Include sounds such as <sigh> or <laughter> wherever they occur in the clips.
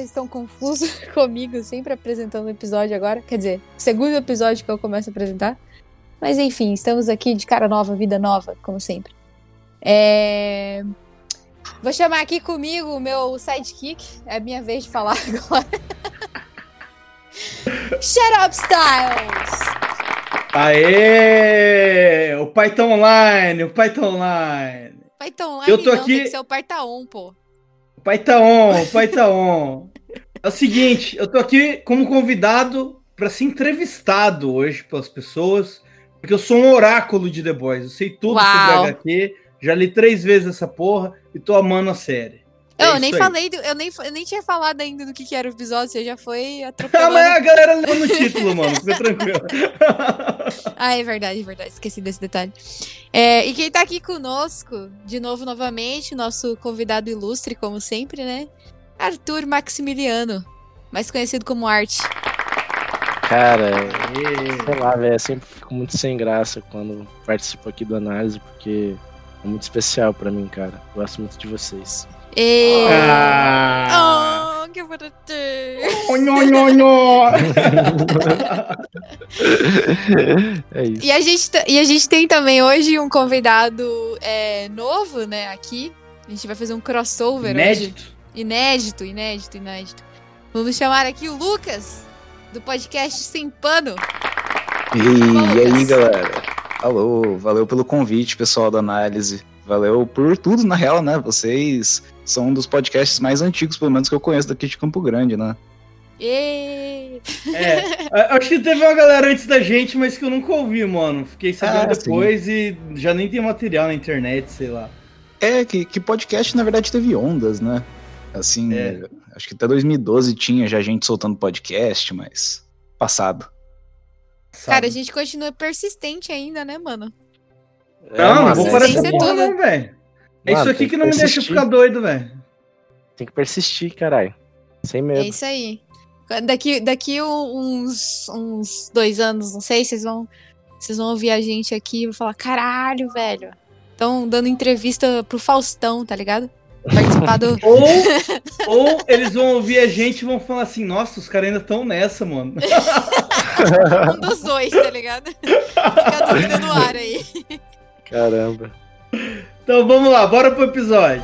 vocês estão confusos <laughs> comigo, sempre apresentando o episódio agora. Quer dizer, segundo episódio que eu começo a apresentar. Mas enfim, estamos aqui de cara nova, vida nova, como sempre. É... Vou chamar aqui comigo o meu sidekick. É a minha vez de falar <laughs> agora. Shut up, Styles! Aê! O Python Online, o Python Online. Python Online Eu tô não, aqui- tem que ser o Partaon, pô. O pai É o seguinte, eu tô aqui como convidado para ser entrevistado hoje pelas pessoas, porque eu sou um oráculo de The Boys. Eu sei tudo Uau. sobre HQ, já li três vezes essa porra e tô amando a série. É Eu nem falei, do- eu nem, eu nem tinha falado ainda do que, que era o episódio, você já foi Ah, atropelando. mas a galera leu no título, mano. Fica tranquilo. <laughs> Ah, é verdade, é verdade. Esqueci desse detalhe. É, e quem tá aqui conosco, de novo, novamente, nosso convidado ilustre, como sempre, né? Arthur Maximiliano, mais conhecido como Art. Cara, sei lá, velho, eu sempre fico muito sem graça quando participo aqui do análise, porque é muito especial pra mim, cara. Gosto muito de vocês. E... Ah. Oh, que bonitinho. Nho, nho, nho. <laughs> é isso. E a, gente, e a gente tem também hoje um convidado é, novo, né, aqui. A gente vai fazer um crossover hoje. Inédito. Inédito, inédito. Vamos chamar aqui o Lucas, do podcast Sem Pano. E, e aí, galera? Alô, valeu pelo convite, pessoal da análise. Valeu por tudo, na real, né? Vocês são um dos podcasts mais antigos, pelo menos, que eu conheço daqui de Campo Grande, né? Ê! É, acho que teve uma galera antes da gente, mas que eu nunca ouvi, mano. Fiquei sabendo Ah, depois e já nem tem material na internet, sei lá. É, que, que podcast, na verdade, teve ondas, né? Assim, É. acho que até 2012 tinha já gente soltando podcast, mas passado. sabe? Cara, a gente continua persistente ainda, né, mano? Não, não mas vou é parar ser porra, tudo. não, velho. É Mano, isso aqui tem que não me deixa persistir. ficar doido, velho. Tem que persistir, caralho. Sem É medo. isso aí. Daqui, daqui uns, uns dois anos, não sei, vocês vão, vocês vão ouvir a gente aqui e vão falar: caralho, velho. Estão dando entrevista pro Faustão, tá ligado? Participar do. Ou, <laughs> ou eles vão ouvir a gente e vão falar assim, nossa, os caras ainda estão nessa, mano. um dos dois, tá ligado? Fica a dúvida no ar aí. Caramba. Então vamos lá, bora pro episódio.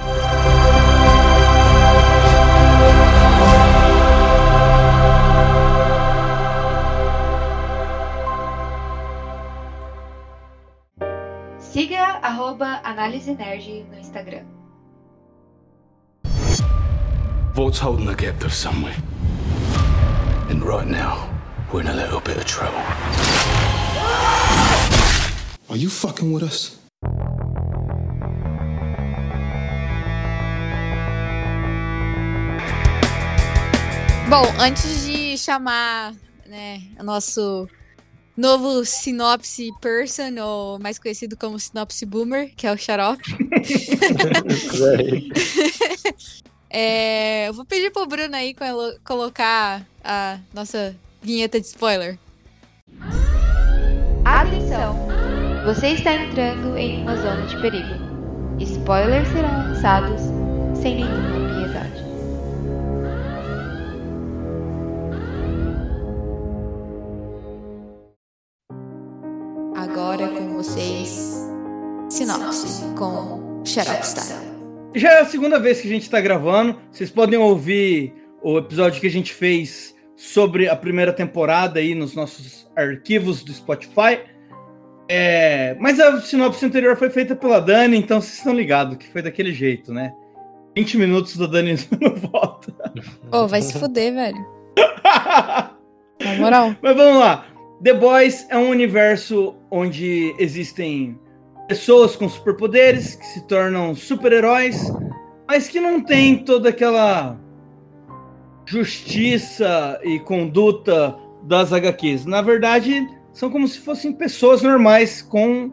Siga arroba Análise Nerd no Instagram. Vault's holding the captive somewhere. And right now, we're in a little bit of trouble. Are you fucking with us? Bom, antes de chamar né, o nosso novo sinopse person, ou mais conhecido como sinopse boomer, que é o Xarope, <laughs> <laughs> é, eu vou pedir pro Bruno aí colo- colocar a nossa vinheta de spoiler. Atenção! Você está entrando em uma zona de perigo. Spoilers serão lançados sem nenhuma piedade. Agora com vocês, sinopse com Xarope Style. Já é a segunda vez que a gente tá gravando. Vocês podem ouvir o episódio que a gente fez sobre a primeira temporada aí nos nossos arquivos do Spotify. É, mas a sinopse anterior foi feita pela Dani, então vocês estão ligados que foi daquele jeito, né? 20 minutos da Dani <laughs> não volta. Ô, vai se fuder, velho. <laughs> Na moral. Mas vamos lá. The Boys é um universo onde existem pessoas com superpoderes que se tornam super-heróis, mas que não tem toda aquela justiça e conduta das HQs. Na verdade, são como se fossem pessoas normais com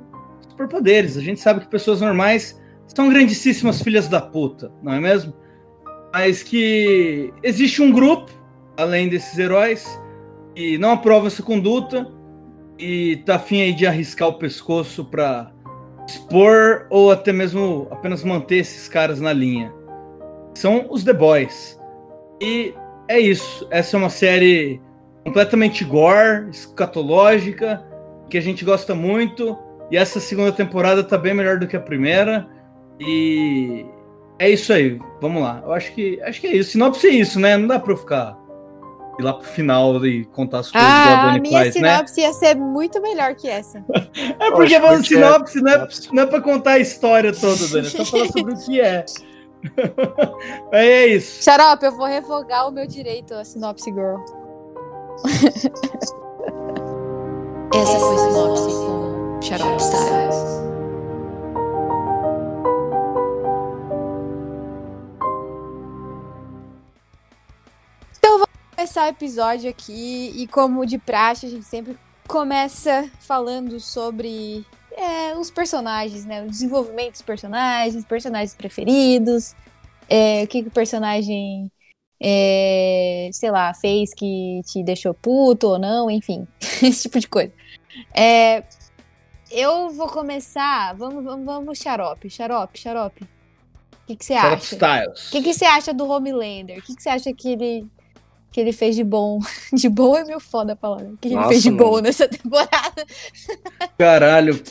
superpoderes. A gente sabe que pessoas normais são grandíssimas filhas da puta, não é mesmo? Mas que existe um grupo, além desses heróis, e não aprova essa conduta e tá afim aí de arriscar o pescoço pra expor ou até mesmo apenas manter esses caras na linha. São os The Boys. E é isso. Essa é uma série completamente gore, escatológica, que a gente gosta muito. E essa segunda temporada tá bem melhor do que a primeira. E é isso aí. Vamos lá. Eu acho que acho que é isso. Sinopse é isso, né? Não dá pra eu ficar ir lá pro final e contar as coisas Ah, igual a a Dani minha faz, né? sinopse ia ser muito melhor que essa. <laughs> É porque falando porque sinopse, não é, não é pra contar a história toda, Dani. É só falar sobre o que é. <laughs> é isso. Xarope, eu vou revogar o meu direito a sinopse girl. <laughs> Essa foi sinopse com Xarope Styles. Começar o episódio aqui e como de praxe a gente sempre começa falando sobre é, os personagens, né? O desenvolvimento dos personagens, personagens preferidos, é, o que, que o personagem, é, sei lá, fez que te deixou puto ou não, enfim, <laughs> esse tipo de coisa. É, eu vou começar, vamos, vamos, vamos, xarope, xarope, xarope. O que, que você acha? O que, que você acha do Homelander? O que, que você acha que ele, que ele fez de bom? <laughs> De bom é meio foda falar. O que ele Nossa, fez de bom mano. nessa <laughs> temporada? Caralho.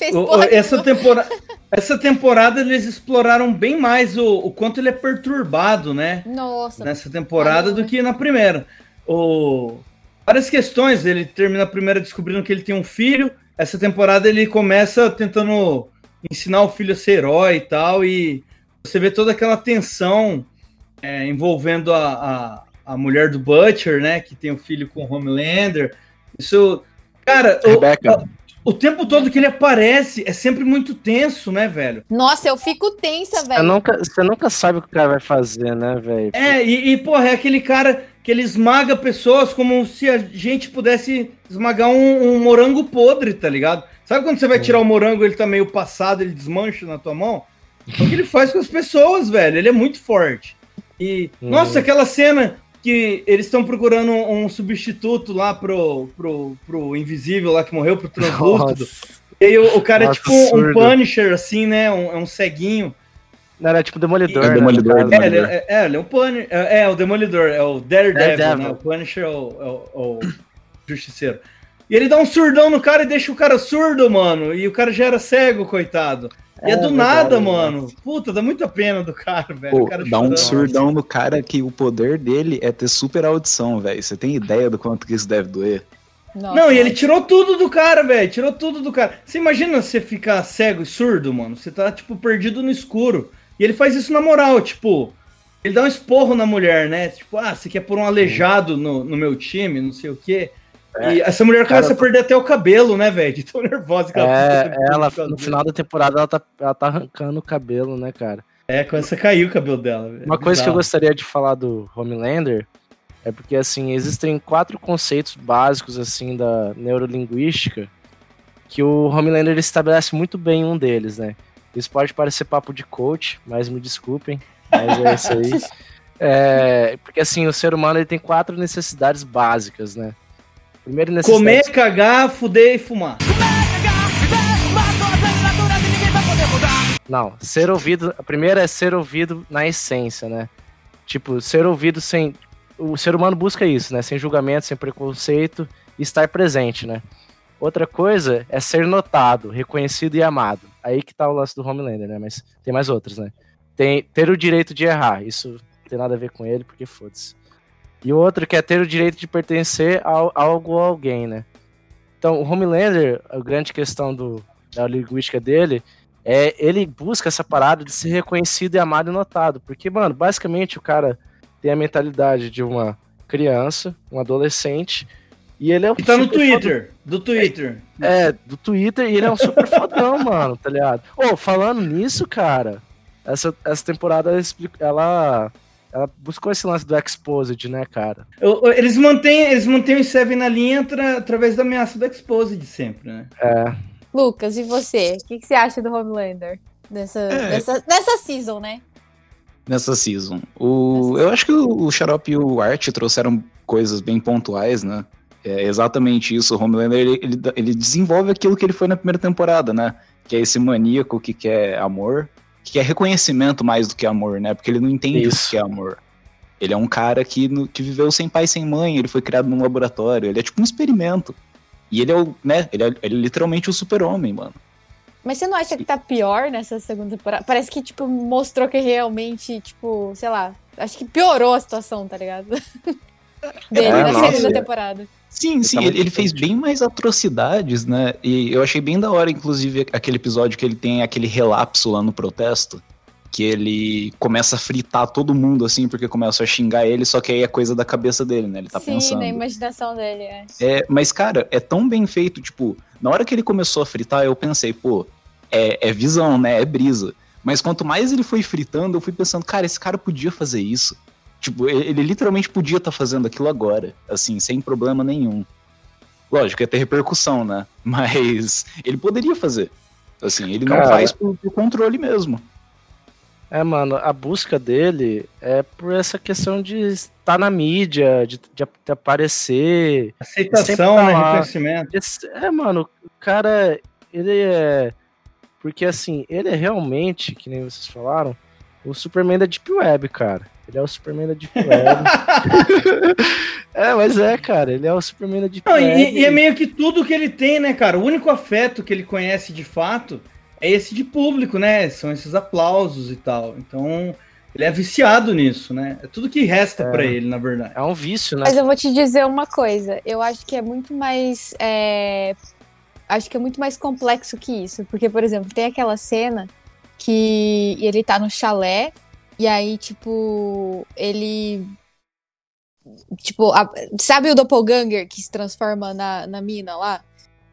Essa, temporada, essa temporada eles exploraram bem mais o, o quanto ele é perturbado, né? Nossa, Nessa temporada não, do que na primeira. O, várias questões. Ele termina a primeira descobrindo que ele tem um filho. Essa temporada ele começa tentando ensinar o filho a ser herói e tal. E você vê toda aquela tensão é, envolvendo a, a, a mulher do Butcher, né? Que tem o filho com o Homelander. Isso. Cara, o- Rebecca. o tempo todo que ele aparece é sempre muito tenso, né, velho? nossa, eu fico tensa, Você velho. nunca, você nunca sabe o que o cara vai fazer, né, velho? É, e, e, porra, é aquele cara que ele esmaga pessoas como se a gente pudesse esmagar um, um morango podre, tá ligado? Sabe quando você vai tirar o morango, ele tá meio passado, ele desmancha na tua mão? É o que ele faz com as pessoas, velho. Ele é muito forte. E, Uhum. nossa, aquela cena que eles estão procurando um, um substituto lá pro, pro, pro invisível lá que morreu, pro translúcido. E aí o, o cara Nossa, é tipo um absurdo. Punisher, assim, né? Um, é um ceguinho. Não, era tipo Demolidor. É né, Demolidor. É, ele é, é, ele é um Punisher. É, é, o Demolidor, é o Daredevil, Daredevil. né? O Punisher é o, é o- é o Justiceiro. E ele dá um surdão no cara e deixa o cara surdo, mano. E o cara já era cego, coitado. E é, É do verdade, nada, né? mano. Puta, dá muita pena do cara, velho. Pô, o cara dá um surdão no cara que o poder dele é ter super audição, velho. Você tem ideia do quanto que isso deve doer? Nossa. Não, e ele tirou tudo do cara, velho. Tirou tudo do cara. Você imagina você ficar cego e surdo, mano? Você tá, tipo, perdido no escuro. E ele faz isso na moral, tipo. Ele dá um esporro na mulher, né? Tipo, ah, você quer pôr um aleijado no, no meu time, não sei o quê. É. E essa mulher Cara, começa a perder até o cabelo, né, velho? De tão nervosa que ela É, ela, no final da temporada, ela tá, ela tá arrancando o cabelo, né, cara? É, começa a cair o cabelo dela, velho. Uma coisa que eu gostaria de falar do Homelander é porque, assim, existem quatro conceitos básicos, assim, da neurolinguística que o Homelander ele estabelece muito bem um deles, né? Isso pode parecer papo de coach, mas me desculpem, mas é isso aí. <laughs> É, porque, assim, o ser humano ele tem quatro necessidades básicas, né? Primeira necessidade... Comer, cagar, fuder e fumar. Não, ser ouvido. A primeira é ser ouvido na essência, né? Tipo, ser ouvido sem. O ser humano busca isso, né? Sem julgamento, sem preconceito e estar presente, né? Outra coisa é ser notado, reconhecido e amado. Aí que tá o lance do Homelander, né? Mas tem mais outros, né? Tem ter o direito de errar. Isso não tem nada a ver com ele, porque foda-se. E o outro que é ter o direito de pertencer a algo ou alguém, né? Então, o Homelander, a grande questão do, da linguística dele é ele busca essa parada de ser reconhecido e amado e notado. Porque, mano, basicamente o cara tem a mentalidade de uma criança, um adolescente, e ele é um E tá no Twitter. Do Twitter. fodão- É, do Twitter, e ele é um super fodão, <laughs> mano, tá ligado? Ô, falando nisso, cara, essa, essa temporada ela, ela, ela buscou esse lance do Exposed, né, cara? Eles mantêm, eles mantêm o Seven na linha atra- através da ameaça do Exposed sempre, né? É, Lucas, e você? O que, que você acha do Homelander? Dessa, É. dessa, dessa season, né? Nessa season. O, eu acho que o, o Xarope e o Art trouxeram coisas bem pontuais, né? É exatamente isso. O Homelander, ele, ele, ele desenvolve aquilo que ele foi na primeira temporada, né? que é esse maníaco que quer amor, que quer reconhecimento mais do que amor, né? Porque ele não entende Isso. o que é amor. Ele é um cara que, no- que viveu sem pai e sem mãe, ele foi criado num laboratório, ele é tipo um experimento. E ele é o, né, ele é, ele é literalmente o super-homem, mano. Mas você não acha que tá pior nessa segunda temporada? Parece que, tipo, mostrou que realmente, tipo, sei lá, acho que piorou a situação, tá ligado? <laughs> Dele É, na nossa. segunda temporada. Sim, Ele sim, ele, ele fez bem mais atrocidades, né? E eu achei bem da hora, inclusive, aquele episódio que ele tem aquele relapso lá no protesto. Que ele começa a fritar todo mundo, assim, porque começa a xingar ele, só que aí é coisa da cabeça dele, né? Ele tá Sim, pensando. na imaginação dele, é. É, mas, cara, é tão bem feito, tipo, na hora que ele começou a fritar, eu pensei, pô, é, é visão, né? É brisa. Mas quanto mais ele foi fritando, eu fui pensando, cara, esse cara podia fazer isso. Tipo, ele, literalmente podia estar fazendo aquilo agora, assim, sem problema nenhum. Lógico, ia ter repercussão, né? <laughs> Mas ele poderia fazer. Assim, ele não Cara. faz por, por controle mesmo. É, mano, a busca dele é por essa questão de estar na mídia, de, de ap- de aparecer. Aceitação, tá né? lá. Reconhecimento. É, mano, o cara, ele é. Porque assim, ele é realmente, que nem vocês falaram, o Superman da Deep Web, cara. Ele é o Superman da Deep Web. <laughs> é, mas é, cara, ele é o Superman da Deep Não, Web. e, e é meio que tudo que ele tem, né, cara? O único afeto que ele conhece de fato é esse de público, né? São esses aplausos e tal. Então, ele é viciado nisso, né? É tudo que resta É. pra ele, na verdade. É um vício, né? Mas eu vou te dizer uma coisa. Eu acho que é muito mais. é, Acho que é muito mais complexo que isso. Porque, por exemplo, tem aquela cena que ele tá no chalé e aí, tipo, ele. Tipo, a- sabe o doppelganger que se transforma na, na mina lá?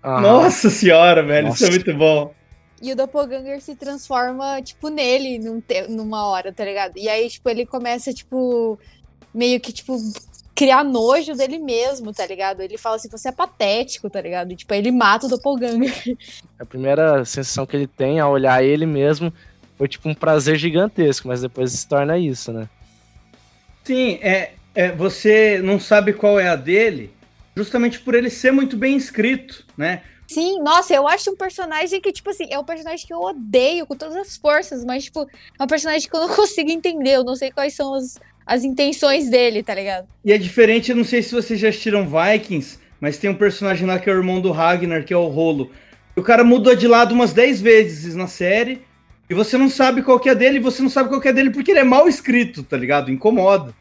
Aham. Nossa senhora, velho, isso é Nossa. muito bom. E o doppelganger se transforma, tipo, nele num te- numa hora, tá ligado? E aí, tipo, ele começa, tipo, meio que, tipo, criar nojo dele mesmo, tá ligado? Ele fala assim, você é patético, tá ligado? E, tipo, aí ele mata o doppelganger. A primeira sensação que ele tem ao olhar ele mesmo foi tipo um prazer gigantesco, mas depois se torna isso, né? Sim, é, é, você não sabe qual é a dele, justamente por ele ser muito bem escrito, né? Sim, nossa, eu acho um personagem que, tipo assim, é um personagem que eu odeio com todas as forças, mas, tipo, é um personagem que eu não <laughs> consigo entender, eu não sei quais são as, as intenções dele, tá ligado? E é diferente, eu não sei se vocês já assistiram Vikings, mas tem um personagem lá que é o irmão do Ragnar, que é o Rolo. O cara mudou de lado umas 10 vezes na série, e você não sabe qual que é dele, e você não sabe qual que é dele porque ele é mal escrito, tá ligado? Incomoda.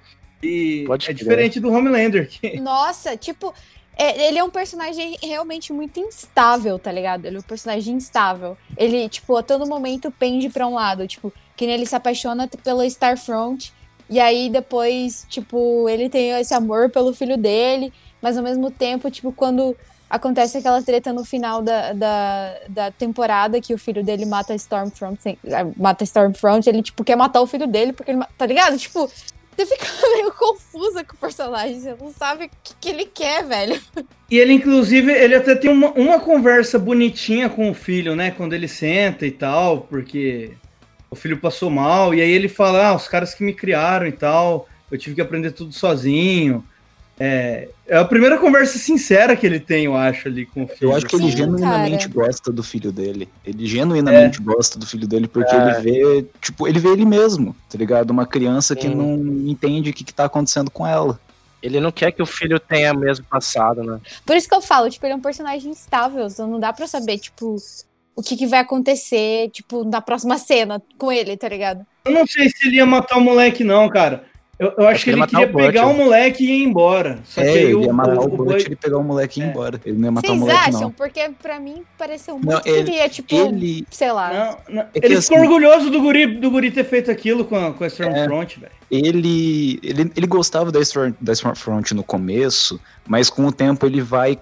E Pode é diferente do Homelander, que <laughs> Nossa, tipo, é- ele é um personagem realmente muito instável, tá ligado? Ele é um personagem instável. Ele, tipo, a todo momento pende pra um lado. Tipo, que nem ele se apaixona pela Starfront. E aí depois, tipo, ele tem esse amor pelo filho dele. Mas ao mesmo tempo, tipo, quando acontece aquela treta no final da, da, da temporada que o filho dele mata Stormfront, ah, mata Stormfront, ele, tipo, quer matar o filho dele porque ele, tá ligado? <laughs> Tipo, você fica <laughs> meio confusa com o personagem, você não sabe o que, que ele quer, velho. E ele, inclusive, ele até tem uma, uma conversa bonitinha com o filho, né? Quando ele senta e tal, porque o filho passou mal. E aí ele fala: Ah, os caras que me criaram e tal, eu tive que aprender tudo sozinho. É, é a primeira conversa sincera que ele tem, eu acho, ali com o filho. Eu acho que ele Sim, genuinamente cara. gosta do filho dele. Ele genuinamente gosta do filho dele porque ele vê, tipo, ele vê ele mesmo, tá ligado? Uma criança que Sim. não entende o que, que tá acontecendo com ela. Ele não quer que o filho tenha o mesmo passado, né? Por isso que eu falo, tipo, ele é um personagem instável, então não dá pra saber, tipo, o que, que vai acontecer, tipo, na próxima cena com ele, tá ligado? Eu não sei se ele ia matar o moleque, não, cara. Eu, eu acho que ele ele ia queria o pegar o moleque e ir embora. Só é, que ele o, ia matar o, o, Butch, ele pegar o moleque e ir É. embora. Ele não ia matar o Vocês moleque, acham? não. Porque pra mim pareceu muito Não, que ele- ele ia, tipo, Ele, sei lá. Não, não. É ele assim- ficou orgulhoso do guri, do guri ter feito aquilo com a, com a Stormfront, velho. ele, ele, ele gostava da Storm, da Stormfront no começo, mas com o tempo ele vai,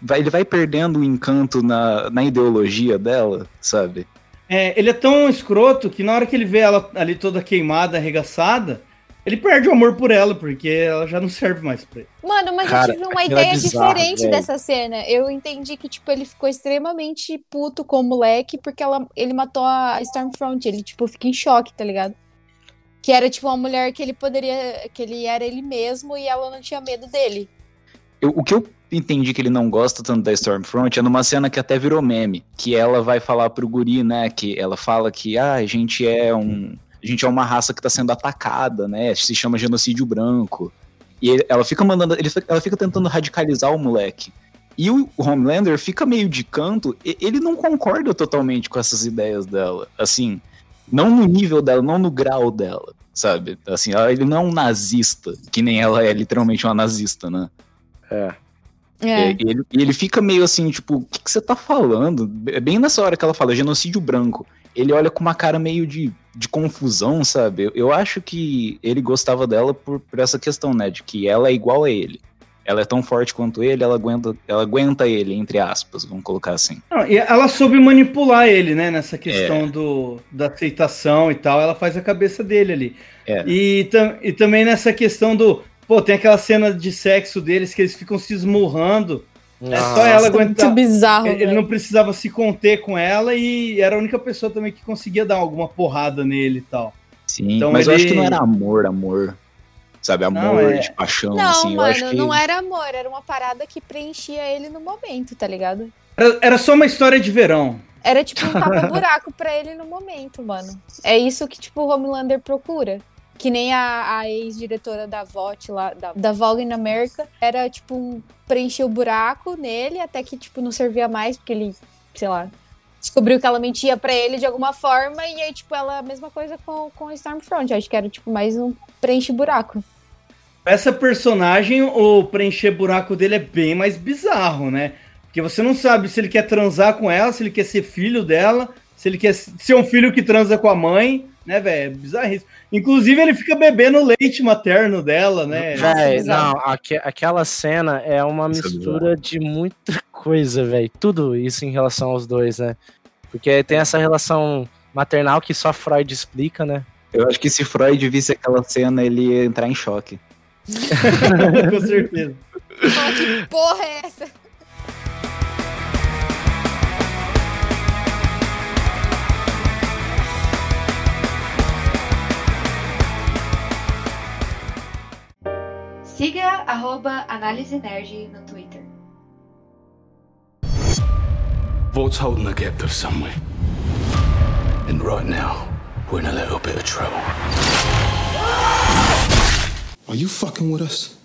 vai ele vai perdendo o encanto na, na ideologia dela, sabe? É, ele é tão escroto que na hora que ele vê ela ali toda queimada, arregaçada, ele perde o amor por ela, porque ela já não serve mais pra ele. Mano, mas Cara, eu tive uma é ideia bizarro, diferente velho. dessa cena. Eu entendi que, tipo, ele ficou extremamente puto com o moleque porque ela, ele matou a Stormfront. Ele, tipo, fica em choque, tá ligado? Que era, tipo, uma mulher que ele poderia. que ele era ele mesmo e ela não tinha medo dele. Eu- o que eu entendi que ele não gosta tanto da Stormfront é numa cena que até virou meme, que ela vai falar pro guri, né, que ela fala que ah, a gente é um a gente é uma raça que tá sendo atacada, né? Se chama genocídio branco. E ele- ela fica mandando, ele, fica- ela fica tentando radicalizar o moleque. E o Homelander fica meio de canto, e- ele não concorda totalmente com essas ideias dela. Assim, não no nível dela, não no grau dela, sabe? Assim, ela- ele não é um nazista, que nem ela é literalmente uma nazista, né? É. É. E ele, ele fica meio assim, tipo, o que, que você tá falando? É Bem nessa hora que ela fala genocídio branco. Ele olha com uma cara meio de, de confusão, sabe? Eu, acho que ele gostava dela por, por essa questão, né? De que ela é igual a ele. Ela é tão forte quanto ele, ela aguenta, ela aguenta ele, entre aspas, vamos colocar assim. E ela soube manipular ele, né? Nessa questão do, da aceitação e tal. Ela faz a cabeça dele ali. É. E, tam- e também nessa questão do. Pô, tem aquela cena de sexo deles que eles ficam se esmurrando. É só ela Nossa, aguentar. muito bizarro. Ele ele velho. não precisava se conter com ela e era a única pessoa também que conseguia dar alguma porrada nele e tal. Sim, Então mas eu acho ele- que não era amor, amor. Sabe, amor Não, é- de paixão, Não, assim. eu acho mano, que... não era amor, era uma parada que preenchia ele no momento, tá ligado? Era, era só uma história de verão. Era tipo um tapa-buraco <laughs> pra ele no momento, mano. É isso que, tipo, o Homelander procura. Que nem a, a ex-diretora da VOT lá, da, da Vogue in America, era tipo um, preencher o buraco nele até que, tipo, não servia mais, porque ele, sei lá, descobriu que ela mentia pra ele de alguma forma, e aí, tipo, ela, a mesma coisa com, com Stormfront. Acho que era, tipo, mais um preenche-buraco. Essa personagem, o preencher buraco dele é bem mais bizarro, né? Porque você não sabe se ele quer transar com ela, se ele quer ser filho dela, se ele quer ser um filho que transa com a mãe, né, velho? É bizarríssimo. Inclusive, ele fica bebendo leite materno dela, né? Véi, não, aque- aquela cena é uma Isso é mistura de muita <laughs> coisa, velho. Tudo isso em relação aos dois, né? Porque tem essa relação maternal que só Freud explica, né? Eu acho que se Freud visse aquela cena, ele ia entrar em choque. <laughs> com certeza. Fala, que porra é essa? Siga arroba Análise Nerd no Twitter. Vault's holding the captive somewhere. And right now, we're in a little bit of trouble. Are you fucking with us?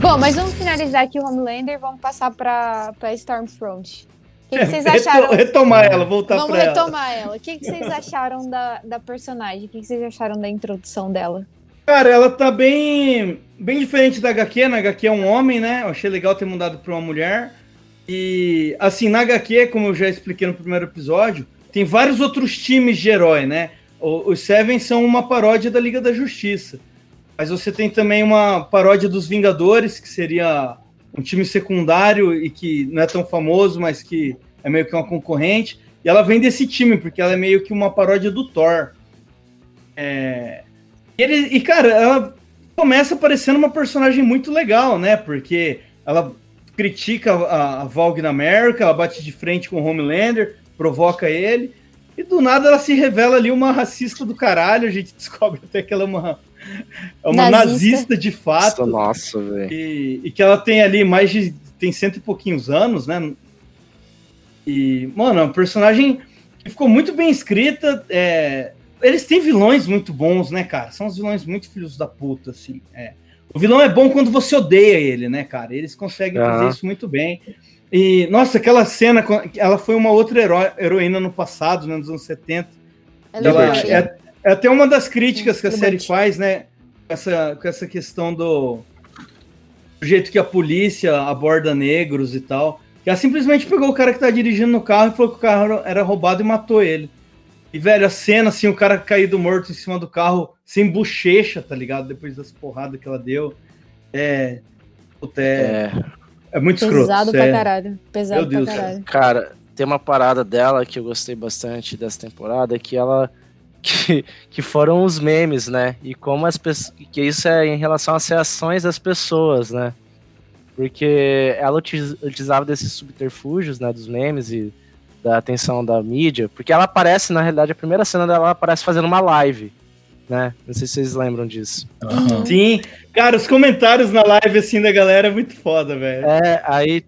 Bom, mas vamos finalizar aqui o Homelander e vamos passar pra Stormfront. O que, que vocês <laughs> acharam? Retomar ela, voltar Vamos pra ela. retomar ela. O que, que vocês acharam da, da personagem? O que, que vocês acharam da introdução dela? Cara, ela tá bem, bem diferente da HQ. Na HQ é um homem, né? Eu achei legal ter mudado pra uma mulher. E, assim, na HQ, como eu já expliquei no primeiro episódio, tem vários outros times de herói, né? O- Os Seven são uma paródia da Liga da Justiça. Mas você tem também uma paródia dos Vingadores, que seria um time secundário e que não é tão famoso, mas que é meio que uma concorrente. E ela vem desse time, porque ela é meio que uma paródia do Thor. É, e, ele, e, cara, ela começa parecendo uma personagem muito legal, né? Porque ela critica a, a Vogue na América, ela bate de frente com o Homelander, provoca ele, e do nada ela se revela ali uma racista do caralho, a gente <laughs> descobre até que ela é uma, é uma Nazista. nazista de fato. Nossa, velho. E, e que ela tem ali mais de. tem cento e pouquinhos anos, né? E, mano, é uma personagem que ficou muito bem escrita. é, Eles têm vilões muito bons, né, cara? São os vilões muito filhos da puta, assim. é. O vilão é bom quando você odeia ele, né, cara? Eles conseguem fazer isso muito bem. E, nossa, aquela cena, com- ela foi uma outra heró- heroína no passado, né, nos anos 70. Ela Ela- é- é, é até uma das críticas que a série faz, né? Com essa, com essa questão do, do jeito que a polícia aborda negros e tal. Que ela simplesmente pegou o cara que tá dirigindo no carro e falou que o carro era roubado e matou ele. E, velho, a cena, assim, o cara caído morto em cima do carro, sem bochecha, tá ligado? Depois das porradas que ela deu. É. Puta, é, É, é muito escroto. Pesado pra sério. caralho. Pesado Meu Deus, pra caralho. cara, tem uma parada dela que eu gostei bastante dessa temporada, que ela. Que, que foram os memes, né? E como as pessoas. Que isso é em relação às reações das pessoas, né? Porque ela utilizava desses subterfúgios, né? Dos memes e da atenção da mídia. Porque ela aparece, na realidade, a primeira cena dela ela aparece fazendo uma live. né? Não sei se vocês lembram disso. Aham. Sim. Cara, os comentários na live assim da galera é muito foda, velho. É, aí.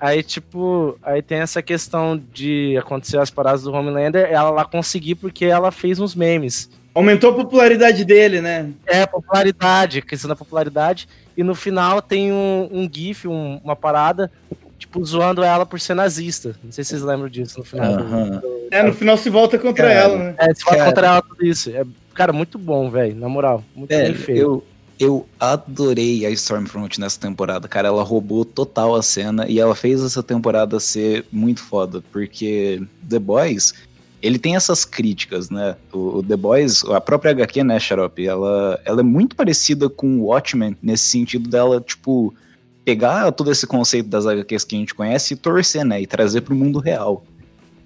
Aí, tipo, aí tem essa questão de acontecer as paradas do Homelander, ela lá conseguir porque ela fez uns memes. Aumentou a popularidade dele, né? É, popularidade, questão da popularidade. E no final tem um, um GIF, um- uma parada, tipo, zoando ela por ser nazista. Não sei se vocês lembram disso no final. do-. É, no final se volta contra Cara, ela, né? É, se fala Cara. contra ela tudo isso. É, cara, muito bom, velho. Na moral. Muito bem Velho, feito. eu, eu adorei a Stormfront nessa temporada, cara. Ela roubou total a cena e ela fez essa temporada ser muito foda, porque The Boys, ele tem essas críticas, né? O, o The Boys, a própria HQ, né, Xarope, ela, ela é muito parecida com o Watchmen, nesse sentido dela, tipo, pegar todo esse conceito das HQs que a gente conhece e torcer, né? E trazer pro mundo real.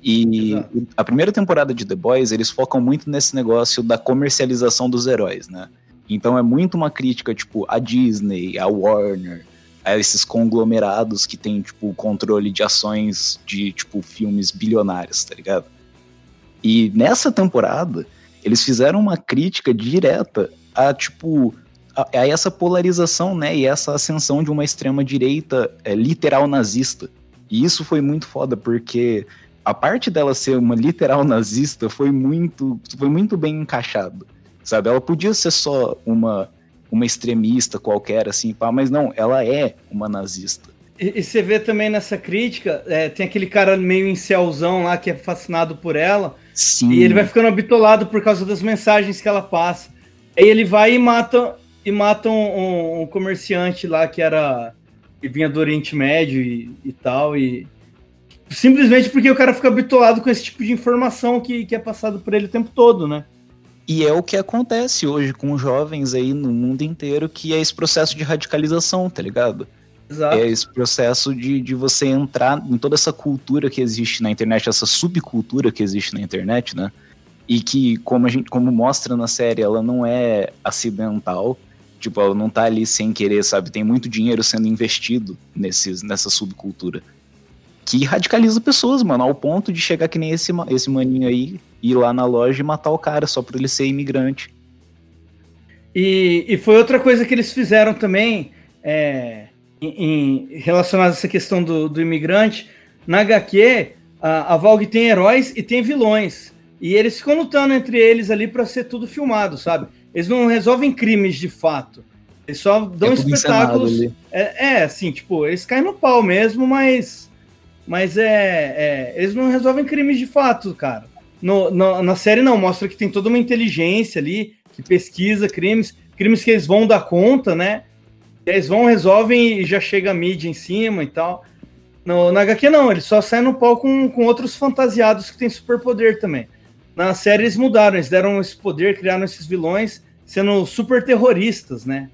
E Exato. a primeira temporada de The Boys, eles focam muito nesse negócio da comercialização dos heróis, né? Então é muito uma crítica, tipo, a Disney, a Warner, a esses conglomerados que têm, tipo, controle de ações de, tipo, filmes bilionários, tá ligado? E nessa temporada, eles fizeram uma crítica direta a, tipo, a, a essa polarização, né? E essa ascensão de uma extrema-direita é, literal nazista. E isso foi muito foda, porque a parte dela ser uma literal <laughs> nazista foi muito, foi muito bem encaixado, sabe? Ela podia ser só uma, uma extremista qualquer, assim, pá, mas não, ela é uma nazista. E, e você vê também nessa crítica, é, tem aquele cara meio incelzão lá que é fascinado por ela, Sim. e ele vai ficando habitolado por causa das mensagens que ela passa. Aí ele vai e mata, e mata um, um- um comerciante lá que era. que vinha do Oriente Médio e, e tal, e. Simplesmente porque o cara fica habituado com esse tipo de informação que, que é passado por ele o tempo todo, né? E é o que acontece hoje com jovens aí no mundo inteiro, que é esse processo de radicalização, tá ligado? Exato. É esse processo de, de você entrar em toda essa cultura que existe na internet, essa subcultura que existe na internet, né? E que, como, a gente, como mostra na série, ela não é acidental. Tipo, ela não tá ali sem querer, sabe? Tem muito dinheiro sendo investido nesses, nessa subcultura. Que radicaliza pessoas, mano, ao ponto de chegar que nem esse, esse maninho aí, ir lá na loja e matar o cara só por ele ser imigrante. E, e foi outra coisa que eles fizeram também, é, em, em- relacionada a essa questão do, do imigrante. Na HQ, a, a Valg tem heróis e tem vilões. E eles ficam lutando entre eles ali para ser tudo filmado, sabe? Eles não resolvem crimes de fato. Eles só dão É espetáculos. É, é, assim, tipo, eles caem no pau mesmo, mas. Mas é, é, Eles não resolvem crimes de fato, cara. No, no- na série não, mostra que tem toda uma inteligência ali, que pesquisa crimes, crimes que eles vão dar conta, né? E eles vão, resolvem e já chega a mídia em cima e tal. No, na HQ não, eles só saem no pau com, com outros fantasiados que têm superpoder também. Na série eles mudaram, eles deram esse poder, criaram esses vilões, sendo super terroristas, né?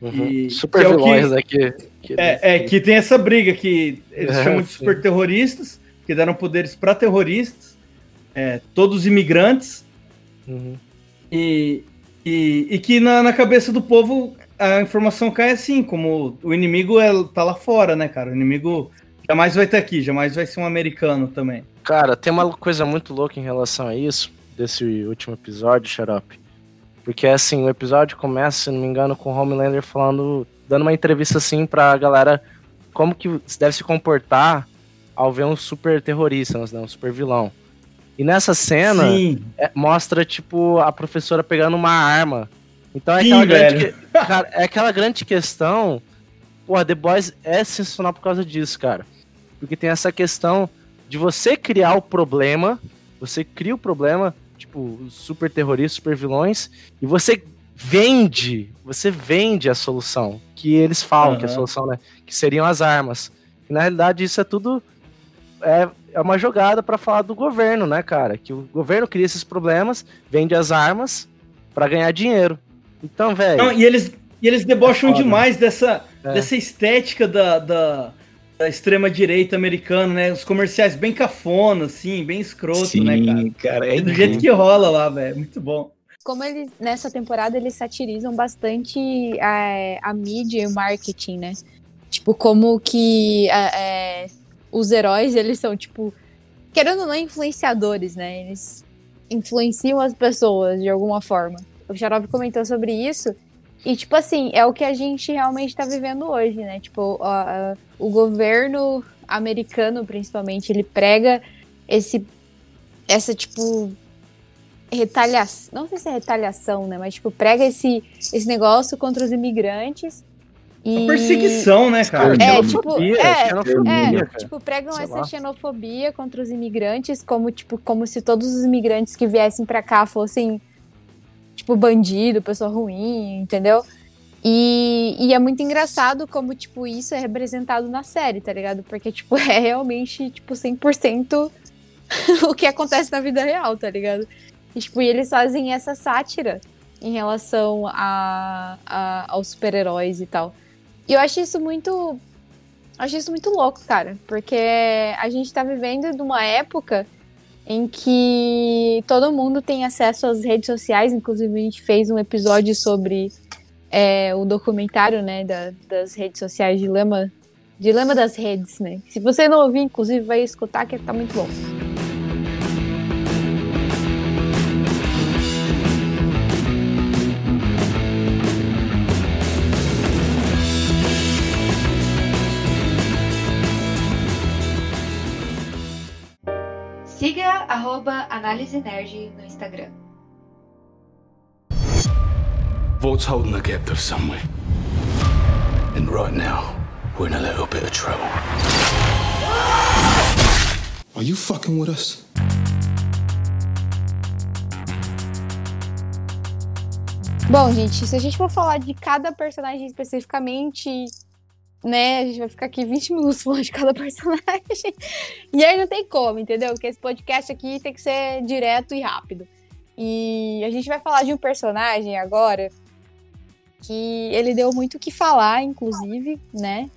Uhum. e- Super que é vilões aqui. que- É, é, que tem essa briga que eles É, <laughs> chamam de super terroristas, que deram poderes para terroristas, é, todos imigrantes, Uhum. e, e, e que na, na cabeça do povo a informação cai assim, como o inimigo é, tá lá fora, né, cara? O inimigo jamais vai estar aqui, jamais vai ser um americano também. Cara, tem uma coisa muito louca em relação a isso, desse último episódio, Xarope. Porque, assim, o episódio começa, se não me engano, com o Homelander falando, dando uma entrevista, assim, pra galera como que se deve se comportar ao ver um super terrorista, né, um super vilão. E nessa cena, é- mostra, tipo, a professora pegando uma arma. Então é Sim, aquela, grande, que- cara, é aquela grande questão. Porra, The Boys é sensacional por causa disso, cara. Porque tem essa questão de você criar o problema, você cria o problema, tipo, os super terroristas, super vilões, e você vende, você vende a solução. Que eles falam que a Aham. solução, né? Que seriam as armas. E na realidade isso é tudo é, é uma jogada pra falar do governo, né, cara? Que o governo cria esses problemas, vende as armas pra ganhar dinheiro. Então, velho. Não, e eles, e eles debocham É demais dessa, É. dessa estética da, da, da extrema-direita americana, né? Os comerciais bem cafona, assim, bem escroto, né, cara? cara, é do jeito que rola lá, velho. Muito bom. Como eles, nessa temporada, eles satirizam bastante a, a mídia e o marketing, né? Tipo, como que a- é, os heróis, eles são, tipo, querendo ou não, influenciadores, né? Eles influenciam as pessoas de alguma forma. O Xarope comentou sobre isso. E, tipo assim, é o que a gente realmente tá vivendo hoje, né? Tipo, a- a- o governo americano, principalmente, ele prega esse. Essa, tipo. Retaliação. Não sei se é retaliação, né? Mas, tipo, prega esse, esse negócio contra os imigrantes. E... Uma perseguição, né, cara? É, Xenofobia, tipo, é, xenofobia, É, cara. tipo, pregam essa xenofobia contra os imigrantes, como, tipo, como se todos os imigrantes que viessem pra cá fossem, tipo, bandido, pessoa ruim, entendeu? E, e é muito engraçado como, tipo, isso é representado na série, tá ligado? Porque, tipo, <laughs> é realmente, tipo, 100% <laughs> o que acontece na vida real, tá ligado? E, tipo, e eles fazem essa sátira em relação a, a- aos super-heróis e tal. E eu acho isso muito. Acho isso muito louco, cara. Porque a gente tá vivendo numa época em que todo mundo tem acesso às redes sociais. Inclusive, a gente fez um episódio sobre é, o documentário, né, da- das redes sociais, Dilema, Dilema das Redes, né? Se você não ouvir, inclusive, vai escutar que tá muito bom. Siga arroba Análise Nerd no Instagram. Vault's holding the captive somewhere. And right now, we're in a little bit of trouble. Are you fucking with us? Bom, gente, se a gente for falar de cada personagem especificamente, né, a gente vai ficar aqui 20 minutos falando de cada <laughs> personagem. E aí não tem como, entendeu? Porque esse podcast aqui tem que ser direto e rápido. E a gente vai falar de um personagem agora que ele deu muito o que falar, inclusive, né?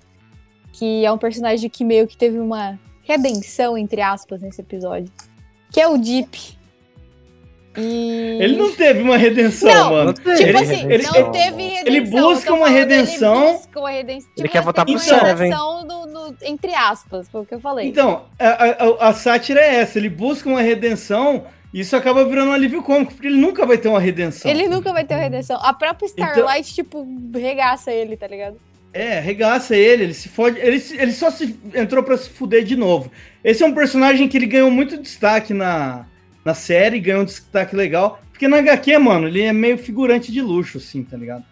Que é um personagem que meio que teve uma redenção, entre aspas, nesse episódio. Que é o Deep. E... Ele não teve uma redenção, Não, mano. Tipo Ele- assim, ele- não ele- teve redenção. ele busca uma redenção. Ele busca uma redenção. Ele quer voltar pro Seven. redenção no, no- entre aspas, foi o que eu falei. Então, a, a- a sátira é essa. Ele busca uma redenção e isso acaba virando um alívio cômico, porque ele nunca vai ter uma redenção. ele nunca vai ter uma redenção. A própria Starlight, tipo, regaça ele, tá ligado? É, arregaça ele, ele se fode. Ele, ele só se entrou pra se fuder de novo. Esse é um personagem que ele ganhou muito destaque na, na série, ganhou um destaque legal. Porque na HQ, mano, ele é meio figurante de luxo, assim, tá ligado?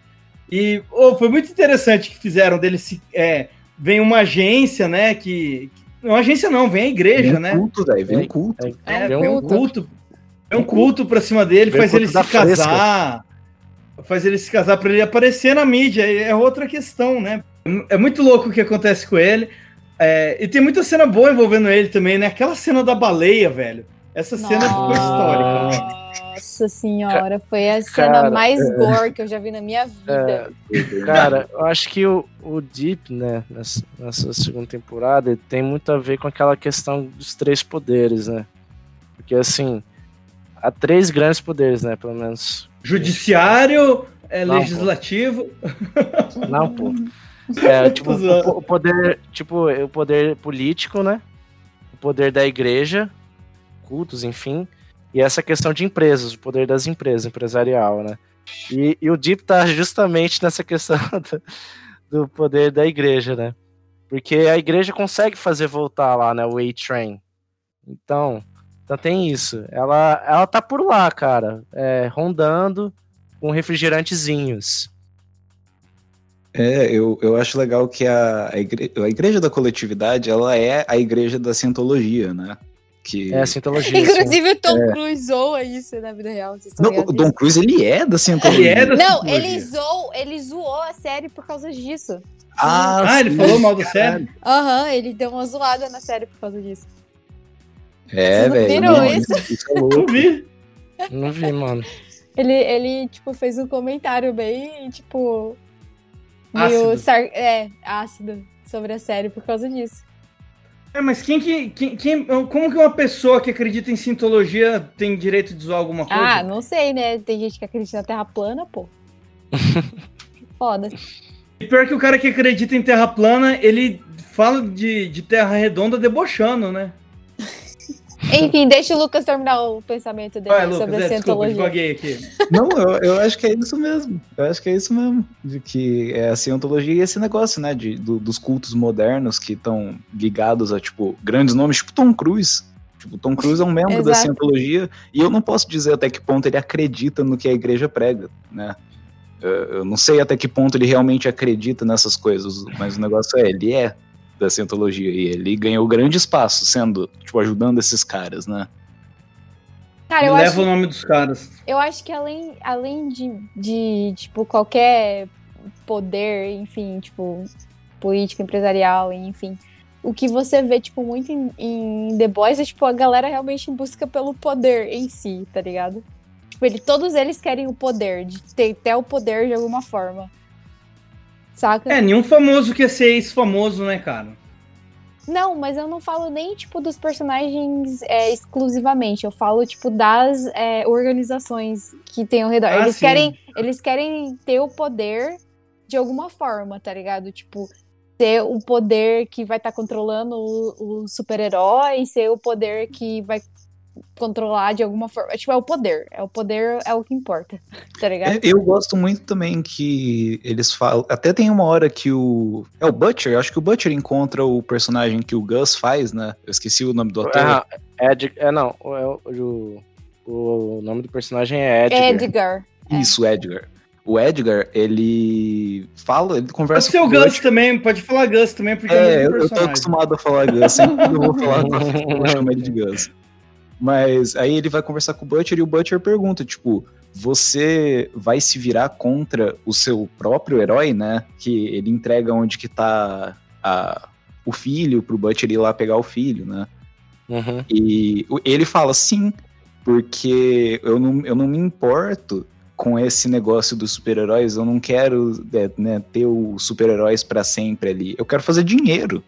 E ô, foi muito interessante que fizeram dele se. É, vem uma agência, né? Que. Uma agência não, vem a igreja, Vem um né? culto, velho. Vem um culto. É, É um vem um culto. É um culto pra cima dele, Vem faz ele se da fresca. casar. Faz ele se casar pra ele aparecer na mídia. É outra questão, né? É muito louco o que acontece com ele. É, e tem muita cena boa envolvendo ele também, né? Aquela cena da baleia, velho. Essa cena ficou histórica. né? Nossa senhora, foi a cena Cara, mais gore que eu já vi na minha vida. Cara, eu acho que o, o Deep, né, nessa, nessa segunda temporada, tem muito a ver com aquela questão dos três poderes, né? Porque, assim, há três grandes poderes, né, pelo menos. Judiciário, é, Não, pô. legislativo. Não, pô. <laughs> É, tipo, o, o poder, tipo, o poder político, né? O poder da igreja, cultos, enfim. E essa questão de empresas, o poder das empresas, empresarial, né? E, e o Deep tá justamente <laughs> nessa questão <laughs> do, do poder da igreja, né? Porque a igreja consegue fazer voltar lá, né? O A-Train. Então, então tem isso. Ela, ela tá por lá, cara. é, rondando com refrigerantezinhos. É, eu, eu acho legal que a, a, igre- a igreja da coletividade, ela é a igreja da cientologia, né? Que É a sintologia. <laughs> assim. Inclusive, o Tom Cruise zoa isso na vida real. Vocês estão Não, o disso? Cruise, ele é da cientologia. Ele é da Não, cientologia. ele zoou, ele zoou a série por causa disso. Ah, ele sim. falou mal da série? Aham, ele deu uma zoada na série por causa disso. É, velho. não, isso? é Não vi. Não vi, mano. Ele, ele, tipo, fez um comentário bem, tipo. Meio Ácido. sar- é, ácido sobre a série por causa disso. É, mas quem que. Quem, quem- como que uma pessoa que acredita em sintologia tem direito de zoar alguma coisa? Ah, não sei, né? Tem gente que acredita na Terra plana, pô. <laughs> Foda. E pior que o cara que acredita em terra plana, ele fala de, de terra redonda debochando, né? Enfim, deixa o Lucas terminar o pensamento dele Vai, Lucas, sobre é, a cientologia. Não, eu, eu acho que é isso mesmo. Eu acho que é isso mesmo. De que é a cientologia e esse negócio, né? De, do- dos cultos modernos que estão ligados a, tipo, grandes nomes, tipo Tom Cruise. Tipo, Tom Cruise é um membro da cientologia e eu não posso dizer até que ponto ele acredita no que a igreja prega, né? Eu, eu não sei até que ponto ele realmente acredita nessas coisas, mas o negócio é, ele é da cientologia e ele ganhou grande espaço sendo, tipo, ajudando esses caras, né? Cara, eu Leva acho, o nome dos caras. eu acho que além, além de, de, tipo, qualquer poder, enfim, tipo, político, empresarial, enfim, o que você vê, tipo, muito em, em The Boys é, tipo, a galera realmente busca pelo poder em si, tá ligado? Tipo, ele, todos eles querem o poder, de ter, ter o poder de alguma forma. Saca? É, nenhum famoso quer ser ex-famoso, né, cara? Não, mas eu não falo nem, tipo, dos personagens é, exclusivamente. Eu falo, tipo, das é, organizações que tem ao redor. Ah, eles, sim. querem, eles querem ter o poder de alguma forma, tá ligado? Tipo, ter o poder que vai estar controlando o, o super-herói, ser o poder que vai controlar de alguma forma. Tipo, é o poder. É o poder, é o que importa, <laughs> tá ligado? É, Eu gosto muito também que eles falam. Até tem uma hora que o. É o Butcher? Eu acho que o Butcher encontra o personagem que o Gus faz, né? Eu esqueci o nome do ator. Ah, Ed, é, não, o, o, o nome do personagem é Edgar. Edgar. é. Isso, Edgar. O Edgar, ele fala, ele Pode conversa ser o com Gus também, pode falar Gus também, porque é, o É, eu, eu tô acostumado a falar Gus, sempre <laughs> que eu vou falar, eu <laughs> vou chamar ele de Gus. Mas aí ele vai conversar com o Butcher e o Butcher pergunta, tipo, você vai se virar contra o seu próprio herói, né? Que ele entrega onde que tá a, o filho pro Butcher ir lá pegar o filho, né? Uhum. E ele fala sim, porque eu não, eu não me importo com esse negócio dos super-heróis, eu não quero é, né, ter os super-heróis pra sempre ali. Eu quero fazer dinheiro.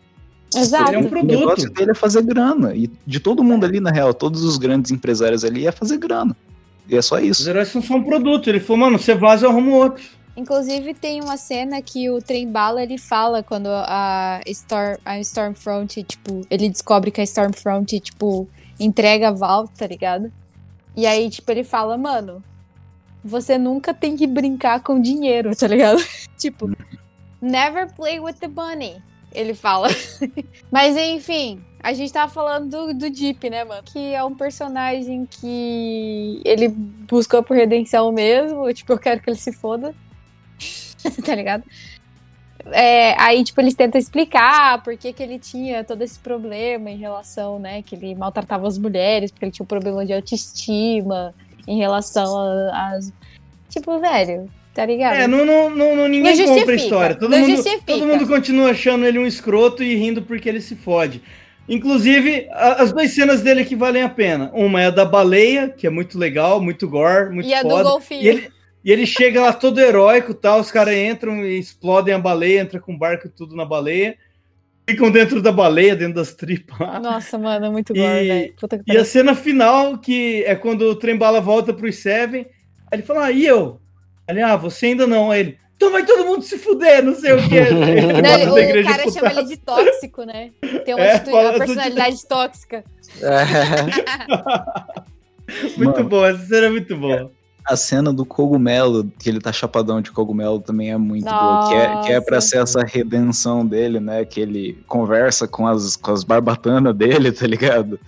Exato. Ele é um O produto. negócio dele é fazer grana. E de todo mundo ali, na real, todos os grandes empresários ali é fazer grana. E é só Os isso. heróis são só um produto. Ele falou, mano, você vaza, eu arrumo outro. Inclusive tem uma cena que o trem bala ele fala quando a Storm, a Stormfront, tipo, ele descobre que a Stormfront, tipo, entrega a Val, tá ligado? E aí, tipo, ele fala, mano, você nunca tem que brincar com dinheiro, tá ligado? <laughs> tipo, never play with the money. Ele fala. <laughs> Mas enfim, a gente tava falando do, do Deep, né, mano? Que é um personagem que ele buscou por redenção mesmo. Tipo, eu quero que ele se foda. <laughs> tá ligado? É, aí, tipo, eles tentam explicar por que, que ele tinha todo esse problema em relação, né? Que ele maltratava as mulheres, porque ele tinha um problema de autoestima em relação às. Tipo, velho, tá ligado? É, não, não, não, ninguém Não compra a história. Todo mundo, justifica. todo mundo continua achando ele um escroto e rindo porque ele se fode. Inclusive, a- as duas cenas dele que valem a pena. Uma é a da baleia, que é muito legal, muito gore, muito e a do foda. golfinho. E ele, e ele chega lá todo heróico tal, os caras entram e explodem a baleia, entra com o barco e tudo na baleia. Ficam dentro da baleia, dentro das tripas lá. Nossa, mano, é muito E- gore, velho. E a cena final, que é quando o trem bala volta pros Seven, aí ele fala, ah, e eu? Ele, ah, você ainda não. Aí ele, então vai todo mundo se fuder, não sei o que. <laughs> Ele Não, bota ele- da o cara chama ele de tóxico, né? Tem uma, É, atitude- uma personalidade <laughs> tóxica. Muito Mano. bom, essa cena é muito boa. A cena do cogumelo, que ele tá chapadão de cogumelo, também é muito boa. Que é, que é pra Nossa. ser essa redenção dele, né? Que ele conversa com as, com as barbatanas dele, tá ligado?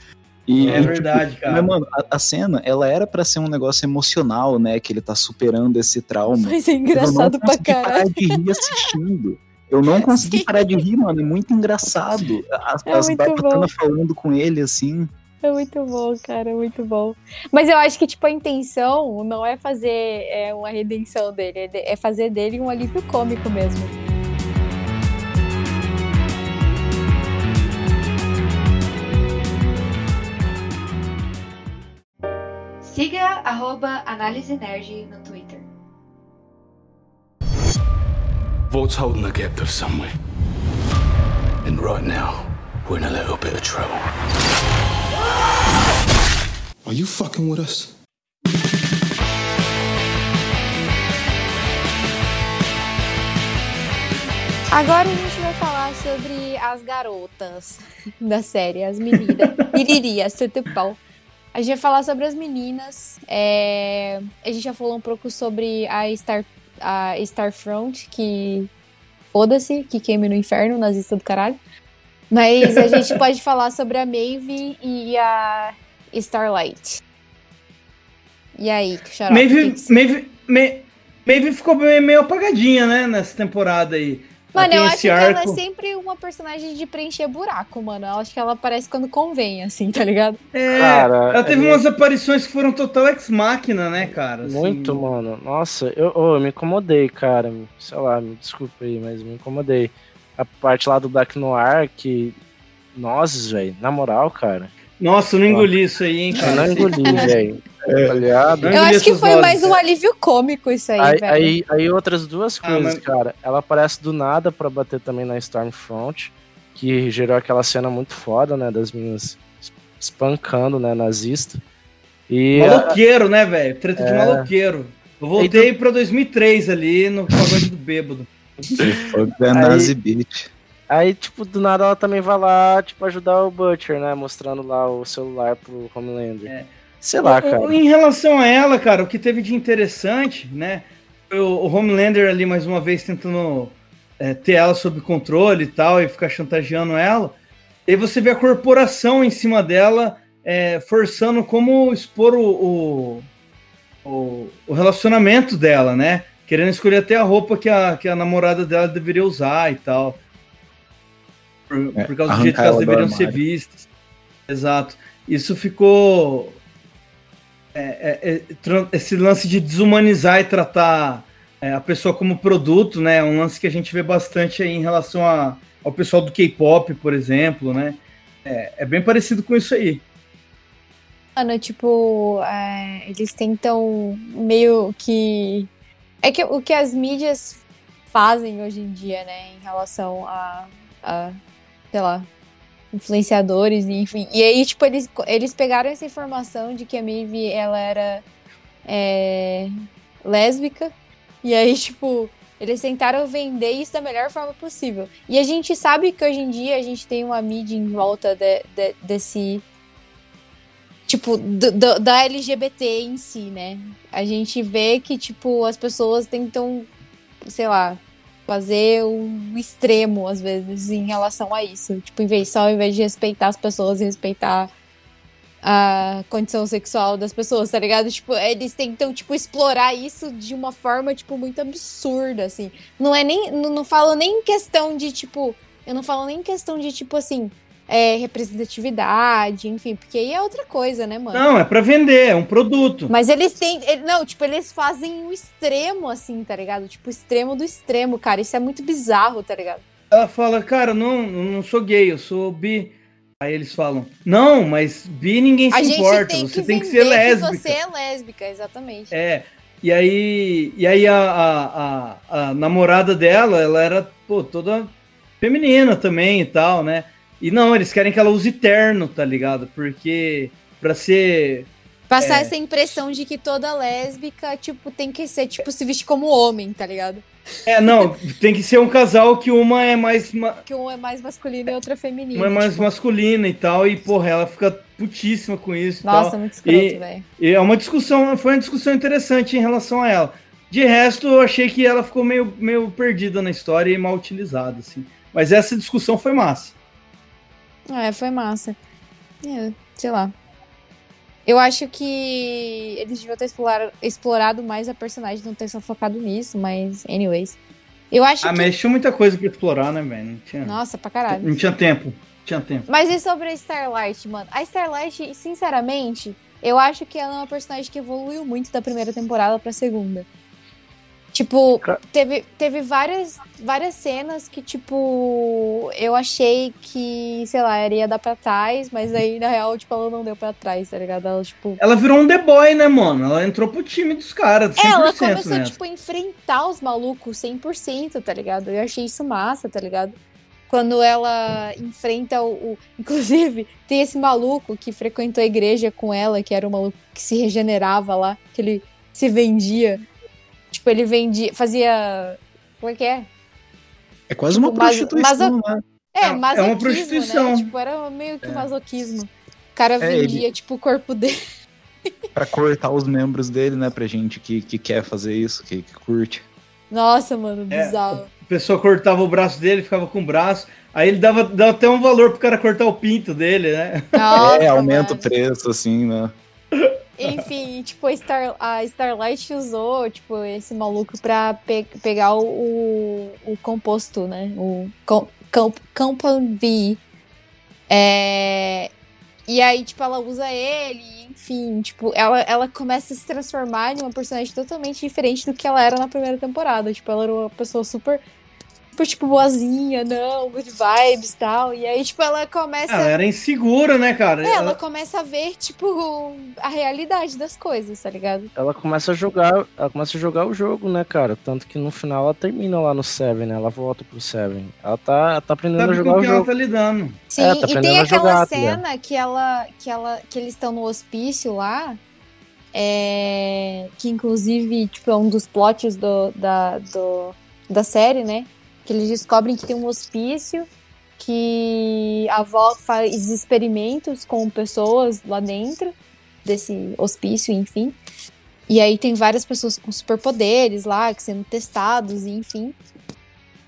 E, É e, verdade, cara. Mas, mano, a, a cena, ela era pra ser um negócio emocional, né? Que ele tá superando esse trauma. Mas é eu não engraçado pra consegui parar caralho. de rir assistindo. Eu não consegui Sim. <laughs> parar de rir, mano. É muito engraçado. As, É as barbatanas falando com ele, assim. É muito bom, cara, é muito bom. Mas eu acho que, tipo, a intenção não é fazer é, uma redenção dele, é é fazer dele um alívio cômico mesmo. Siga arroba Análise Nerd no Twitter. Vault's holding the captive somewhere. And right now, we're in a little bit of trouble. Are you fucking with us? Agora a gente vai falar sobre a as garotas <laughs> da série, as meninas. <laughs> Iririas, bom. A gente vai falar sobre as meninas. é, A gente já falou um pouco sobre a, Star... a Starfront, que foda-se, que queime no inferno, nazista do caralho. Mas a gente pode falar sobre a Maeve e a Starlight. E aí, Xarope? Maeve, Maeve, Ma- Maeve ficou meio meio apagadinha, né, nessa temporada aí. Mano, eu acho esse que ela é arco. sempre uma personagem de preencher buraco, mano. Eu acho que ela aparece quando convém, assim, tá ligado? É, Cara, ela teve é- umas aparições que foram total ex-máquina, né, cara? Assim, Muito, mano. Nossa, eu, ô, eu me incomodei, cara. Sei lá, me desculpa aí, mas me incomodei. A parte lá do Black Noir, que. Nozes, velho. Na moral, cara. Nossa, eu não engoli isso aí, hein, Eu cara. não engoli, velho. <laughs> Ligado? Não Eu acho que foi vozes, mais um é. alívio cômico isso aí, Aí, velho. aí, aí outras duas Ah, coisas, mas- cara. Ela aparece do nada pra bater também na Stormfront, que gerou aquela cena muito foda, né? Das meninas es- espancando, né? Nazista. E Maloqueiro, né, velho? Treta de É. maloqueiro. Eu voltei pra 2003 ali no pagode do bêbado. Fuck the Nazi bitch. Aí, tipo, do nada ela também vai lá, tipo, ajudar o Butcher, né? Mostrando lá o celular pro Homelander. É. Sei lá, cara. Em relação a ela, cara, o que teve de interessante, né? foi O, o Homelander ali, mais uma vez, tentando é, ter ela sob controle e tal, e ficar chantageando ela. E você vê a corporação em cima dela, é, forçando como expor o, o, o- o relacionamento dela, né? Querendo escolher até a roupa que a, que a namorada dela deveria usar e tal. Por, É, por causa do jeito que elas deveriam ser vistas. Exato. Isso ficou é, é, é, esse lance de desumanizar e tratar é, a pessoa como produto, né? É um lance que a gente vê bastante aí em relação a- ao pessoal do K-pop, por exemplo, né? É, é bem parecido com isso aí. Mano, tipo, é, eles tentam meio que. É que o que as mídias fazem hoje em dia, né, em relação a, a sei lá, influenciadores, enfim. E aí, tipo, eles, eles pegaram essa informação de que a Maeve, ela era é, lésbica, e aí, <laughs> tipo, eles tentaram vender isso da melhor forma possível. E a gente sabe que hoje em dia a gente tem uma mídia em volta de- de- desse tipo, do- do- da LGBT em si, né? A gente vê que, tipo, as pessoas tentam, sei lá, fazer o extremo, às vezes, em relação a isso. Tipo, em vez, só ao invés de respeitar as pessoas e respeitar a condição sexual das pessoas, tá ligado? Tipo, eles tentam, tipo, explorar isso de uma forma, tipo, muito absurda, assim. Não é nem, não, não falo nem em questão de, tipo, eu não falo nem em questão de, tipo, assim, é, representatividade, enfim, porque aí é outra coisa, né, mano? Não, é pra vender, é um produto. Mas eles têm. ele- Não, tipo, eles fazem o extremo, assim, tá ligado? Tipo, o extremo do extremo, cara. Isso é muito bizarro, tá ligado? Ela fala, cara, não, não sou gay, eu sou bi. Aí eles falam, não, mas bi ninguém se importa, tem você que tem que ser lésbica. você é lésbica, exatamente. É. E aí, e aí a, a, a, a namorada dela, ela era, pô, toda feminina também e tal, né? E não, eles querem que ela use terno, tá ligado? Porque pra ser. Passar é. essa impressão de que toda lésbica, tipo, tem que ser, tipo, se vestir como homem, tá ligado? É, não, tem que ser um casal que uma é mais, ma- Que um é mais masculino e outro é feminino. uma é mais tipo. masculina e tal, e porra, ela fica putíssima com isso e Nossa, tal. muito escroto, E- velho. E é uma discussão, foi uma discussão interessante em relação a ela. De resto, eu achei que ela ficou meio, meio perdida na história e mal utilizada, assim. Mas essa discussão foi massa. É, foi massa. É, sei lá. Eu acho que eles deviam ter explorado, explorado mais a personagem, não ter só focado nisso, mas, anyways. Eu acho Ah, que. mas tinha muita coisa pra explorar, né, velho? Não tinha, Nossa, pra caralho. não tinha tempo. Não tinha tempo. Mas e sobre a Starlight, mano? A Starlight, sinceramente, eu acho que ela é uma personagem que evoluiu muito da primeira temporada pra segunda. Tipo, teve, teve várias, várias cenas que, tipo, eu achei que, sei lá, ela ia dar pra trás, mas aí, na real, tipo, ela não deu pra trás, tá ligado? Ela, tipo. Ela virou um The Boy, né, mano? Ela entrou pro time dos caras, 100% Ela começou, nessa. tipo, a enfrentar os malucos 100%, tá ligado? Eu achei isso massa, tá ligado? Quando ela enfrenta o, o- <laughs> Inclusive, tem esse maluco que frequentou a igreja com ela, que era o maluco que se regenerava lá, que ele se vendia. Tipo, ele vendia. Fazia. Como é que é? É quase Tipo, uma mas- prostituição, mas né? É, É, é masoquismo, uma prostituição. né? Tipo, era meio que masoquismo. O cara É, vendia, tipo, o corpo dele. <laughs> Pra cortar os membros dele, né? Pra gente que, que quer fazer isso, que, que curte. Nossa, mano, É. bizarro. A pessoa cortava o braço dele, ficava com o braço. Aí ele dava, dava até um valor pro cara cortar o pinto dele, né? Nossa, é, aumenta mano. o preço, assim, né? Enfim, tipo, a, Star, a Starlight usou, tipo, esse maluco pra pe- pegar o, o, composto, né? O com, Compound V. É, e aí, tipo, ela usa ele, enfim, tipo, ela, ela começa a se transformar em uma personagem totalmente diferente do que ela era na primeira temporada. Tipo, ela era uma pessoa super, super tipo, boazinha, não, good vibes e tal. E aí, tipo, ela começa... Ela era insegura, né, cara? É, ela Ela- começa a ver, tipo, a realidade das coisas, tá ligado? Ela começa a jogar, ela começa a jogar o jogo, né, cara? Tanto que no final ela termina lá no Seven, né? Ela volta pro Seven. Ela tá, ela tá aprendendo a sabe jogar com o ela jogo. tá lidando. Sim, É, tá e aprendendo tem a aquela jogar, tá cena que ela, que ela, que eles estão no hospício lá, é, que inclusive, tipo, é um dos plots do, da, do, da série, né? Que eles descobrem que tem um hospício que a avó faz experimentos com pessoas lá dentro desse hospício, enfim. E aí tem várias pessoas com superpoderes lá, que sendo testados, e enfim.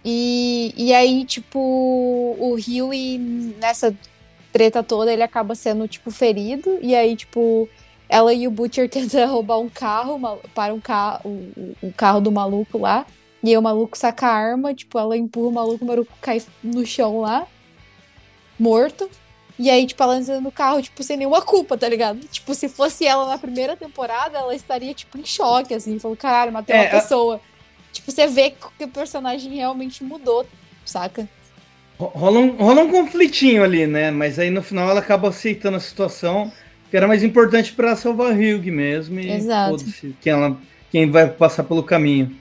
E, e aí, tipo, o Huey, nessa treta toda, ele acaba sendo, tipo, ferido. E aí, tipo, ela e o Butcher <laughs> tentam roubar um carro, para um carro, o, o carro do maluco lá. E aí o maluco saca a arma, tipo, ela empurra o maluco, o maluco cai no chão lá, morto. E aí, tipo, ela entra no carro, tipo, sem nenhuma culpa, tá ligado? Tipo, se fosse ela na primeira temporada, ela estaria, tipo, em choque, assim, falando, caralho, matei É, uma a- pessoa. Tipo, você vê que o personagem realmente mudou, saca? Ro- Rola um, rola um conflitinho ali, né? Mas aí no final ela acaba aceitando a situação, que era mais importante pra salvar a Hugh mesmo. E Exato. quem, ela, quem vai passar pelo caminho.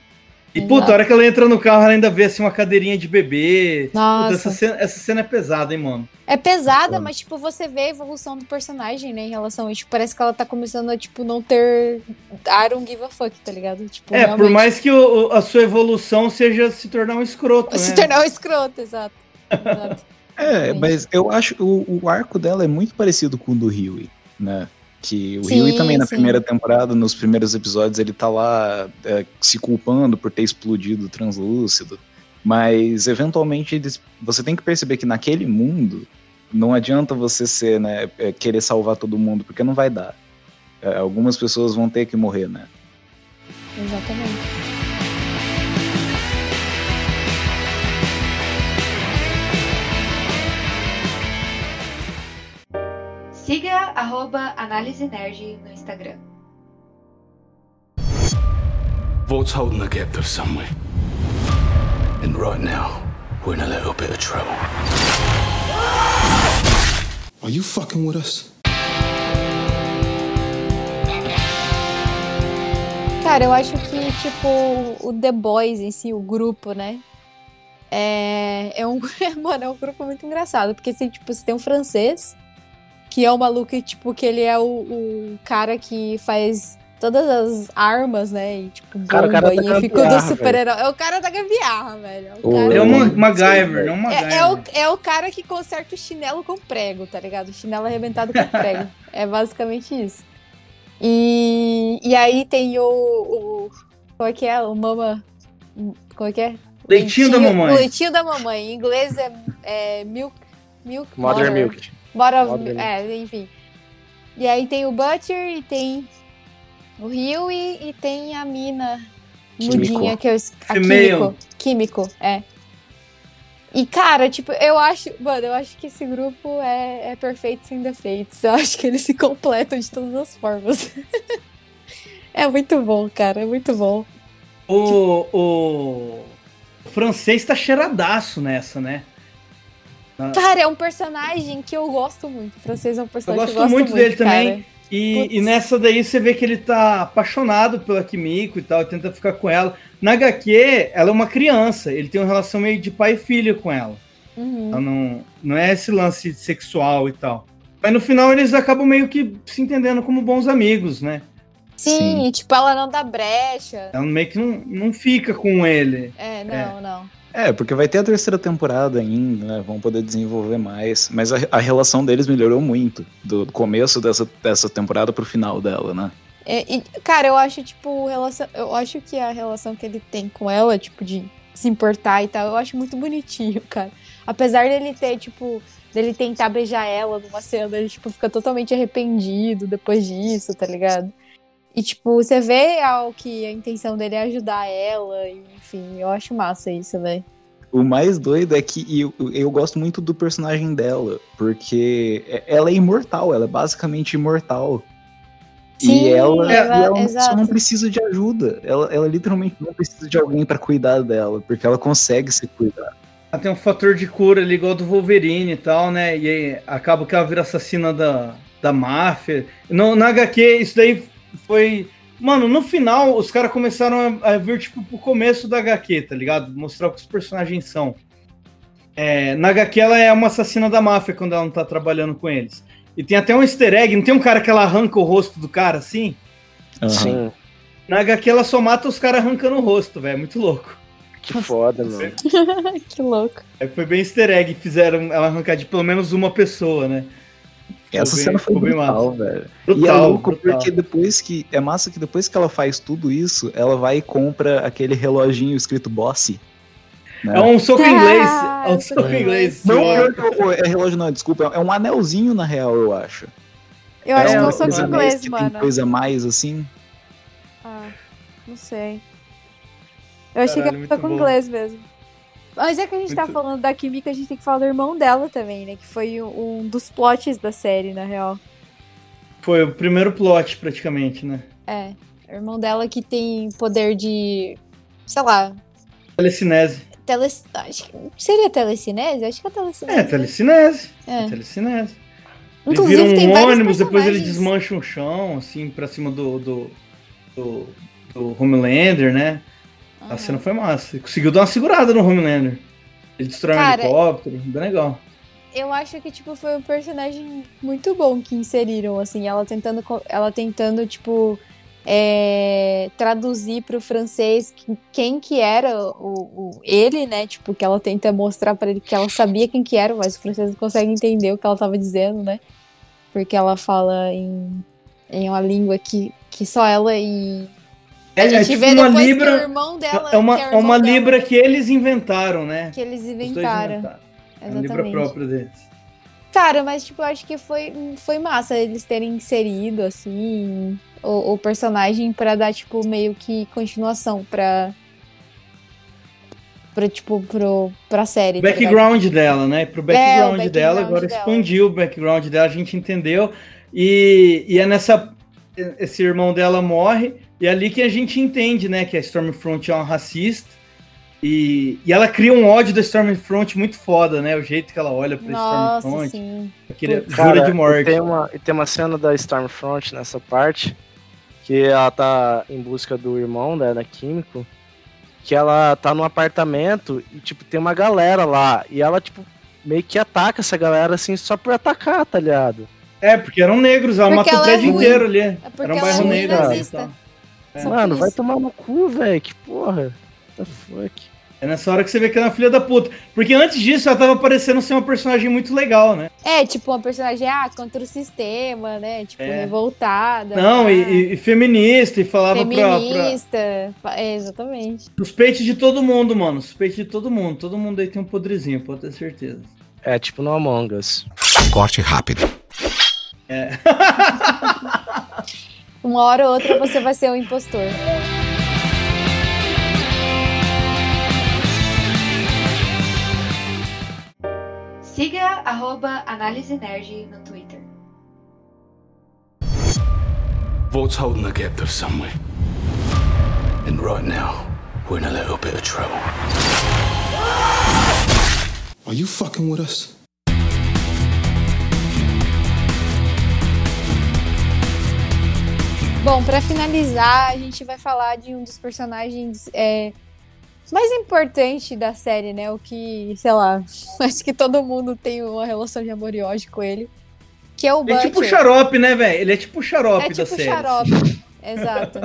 E, Exato. puta, a hora que ela entra no carro, ela ainda vê assim uma cadeirinha de bebê. Puta, Nossa. essa, cena, essa cena é pesada, hein, mano? É pesada, Foda. mas, tipo, você vê a evolução do personagem, né, em relação a isso. Tipo, parece que ela tá começando a, tipo, não ter... I don't give a fuck, tá ligado? Tipo, É, por realmente- mais que o- o- a sua evolução seja se tornar um escroto, Se né? tornar um escroto, exato. Exato. <laughs> É, mas eu acho o, o arco dela é muito parecido com o do Huey, né? Que o Huey também na sim. primeira temporada, nos primeiros episódios, ele tá lá é, se culpando por ter explodido o translúcido. Mas eventualmente eles, você tem que perceber que naquele mundo não adianta você ser, né, é, querer salvar todo mundo, porque não vai dar. É, algumas pessoas vão ter que morrer, né? Exatamente. Siga arroba Análise Nerd no Instagram. Vault's holding the captive somewhere. And right now, we're in a little bit of trouble. Are you fucking with us? Cara, eu acho que, tipo, o The Boys em si, o grupo, né? É, é um. <laughs> Mano, é um grupo muito engraçado. Porque, assim, tipo, você tem um francês, que é o maluco, tipo, que ele é o, o cara que faz todas as armas, né? E, tipo, bomba Cara, o cara da e fica do gambiarra, super-herói. É o cara da gambiarra, velho. É cara É uma MacGyver, não uma É, é o, é o cara que conserta o chinelo com prego, tá ligado? O chinelo arrebentado com prego. <laughs> é basicamente isso. E, e aí tem o, o. Como é que é? O mama. Como é que é? Leitinho da mamãe. O leitinho da mamãe. Em inglês é, é milk. Milk Modern butter. Milk. Bora, é, enfim. E aí tem o Butcher e tem o Huey e tem a mina Químico. mudinha que é o a químico. Químico, é. E, cara, tipo, eu acho. Mano, eu acho que esse grupo é, é perfeito sem defeitos. Eu acho que eles se completam de todas as formas. <laughs> é muito bom, cara. É muito bom. O, o, o francês tá cheiradaço nessa, né? Cara, é um personagem que eu gosto muito. O francês é um Eu personagem que gosto muito dele cara. também. E, e nessa daí você vê que ele tá apaixonado pela Kimiko e tal, e tenta ficar com ela. Na HQ, ela é uma criança, ele tem uma relação meio de pai e filho com ela. Uhum. Ela não, não é esse lance sexual e tal. Mas no final eles acabam meio que se entendendo como bons amigos, né? Sim, Sim. e, tipo, ela não dá brecha. Ela meio que não, não fica com ele. É, não, não. É, porque vai ter a terceira temporada ainda, né? Vão poder desenvolver mais. Mas a, a relação deles melhorou muito. Do começo dessa, dessa temporada pro final dela, né? É, e, cara, eu acho, tipo, relação, eu acho que a relação que ele tem com ela, tipo, de se importar e tal, eu acho muito bonitinho, <laughs> cara. Apesar dele ter, tipo, dele tentar beijar ela numa cena, ele, tipo, fica totalmente arrependido depois disso, tá ligado? E, tipo, você vê ao que a intenção dele é ajudar ela, e, enfim, eu acho massa isso, velho. O mais doido é que eu, eu gosto muito do personagem dela, porque ela é imortal, ela é basicamente imortal. Sim, e ela, ela- e ela só não precisa de ajuda. Ela, ela literalmente não precisa de alguém pra cuidar dela, porque ela consegue se cuidar. Ela tem um fator de cura ali igual do Wolverine e tal, né? E aí acaba que ela vira assassina da, da máfia. No, na HQ, isso daí foi. Mano, no final, os caras começaram a, a vir, tipo, pro começo da HQ, tá ligado? Mostrar o que os personagens são. É, na HQ, ela é uma assassina da máfia quando ela não tá trabalhando com eles. E tem até um easter egg, não tem um cara que ela arranca o rosto do cara assim? Aham. Sim. Na HQ, ela só mata os caras arrancando o rosto, velho. É muito louco. Que foda, mano. <laughs> que louco. É, foi bem easter egg, fizeram ela arrancar de pelo menos uma pessoa, né? Essa bem- cena foi brutal, massa. velho. e é Brutal, louco brutal. porque depois que. É massa que depois que ela faz tudo isso, ela vai e compra aquele reloginho escrito Bossy. né? É um soco em inglês. Ah, É um soco em inglês. Não, que- é relógio não, desculpa. É um anelzinho na real, eu acho. Eu acho É, que eu um anéis inglês, que mano. tem coisa mais, assim. Ah, não sei. Eu achei Caralho, que era bom. inglês mesmo. Mas já que a gente tá falando da química, a gente tem que falar do irmão dela também, né? Que foi um dos plots da série, na real. Foi o primeiro plot, praticamente, né? É. O irmão dela que tem poder de. sei lá. Telecinese. Tele... Acho que... Seria telecinese? Acho que é telecinese. É, telecinese. É. É. Telecinese. Ele Inclusive, vira tem um vários ônibus, depois ele desmancha um chão, assim, pra cima do, do, do, do Homelander, né? A Aham. cena foi massa. Conseguiu dar uma segurada no Homelander. Ele destrói um Cara, helicóptero, bem legal. Eu acho que, tipo, foi um personagem muito bom que inseriram, assim, ela tentando, ela tentando, tipo, é, traduzir pro francês que- quem que era o, o- ele, né, tipo, que ela tenta mostrar pra ele que ela sabia quem que era, mas o francês não consegue entender o que ela tava dizendo, né, porque ela fala em, em uma língua que, que só ela e... A É, gente é tipo vê uma depois que libra. o irmão dela... é uma, é o irmão uma dela, libra que eles inventaram, né? Que eles inventaram. inventaram. É uma libra própria deles. Cara, mas tipo, eu acho que foi, foi massa eles terem inserido, assim, o, o personagem pra dar, tipo, meio que continuação pra. Pra, tipo, pro, pra série. O tá ligado? background dela, né? Pro É, o background, background dela, agora dela. expandiu o background dela, a gente entendeu. E, e é nessa. Esse irmão dela morre, e é ali que a gente entende, né? Que a Stormfront é uma racista. E, e ela cria um ódio da Stormfront muito foda, né? O jeito que ela olha pra Nossa, Stormfront. sim. Aquele Cara, jura de E morte. tem, uma, e tem uma cena da Stormfront nessa parte, que ela tá em busca do irmão da Químico, que ela tá num apartamento e, tipo, tem uma galera lá, e ela, tipo, meio que ataca essa galera, assim, só por atacar, tá ligado? É, porque eram negros, ela Porque matou o ela é prédio ruim. inteiro ali. É porque Era um ela é bairro ruim negro. ali e nazista. tal. Por Mano, vai tomar no cu, velho, que porra. What the fuck? É nessa hora que você vê que ela é uma filha da puta. Porque antes disso ela tava parecendo ser uma personagem muito legal, né? É, tipo, uma personagem, ah, contra o sistema, né? Tipo, É. revoltada. Não, ah, e, e- feminista, e falava pra, pra, Feminista. É, exatamente. Suspeite de todo mundo, mano. Suspeite de todo mundo. Todo mundo aí tem um podrezinho, pode ter certeza. É, tipo no Among Us. Corte rápido. <laughs> Uma hora ou outra você vai ser um impostor. Siga arroba Análise Nerd no Twitter. Vault's holding the captive somewhere. And right now, we're in a little bit of trouble. Are you fucking with us? Bom, pra finalizar, a gente vai falar de um dos personagens é, mais importantes da série, né? O que, sei lá, <laughs> acho que todo mundo tem uma relação de amor e ódio com ele. Que é o Ele é Butcher. tipo o xarope, né, velho? Ele é tipo o xarope É da tipo série. xarope. <laughs> Exato.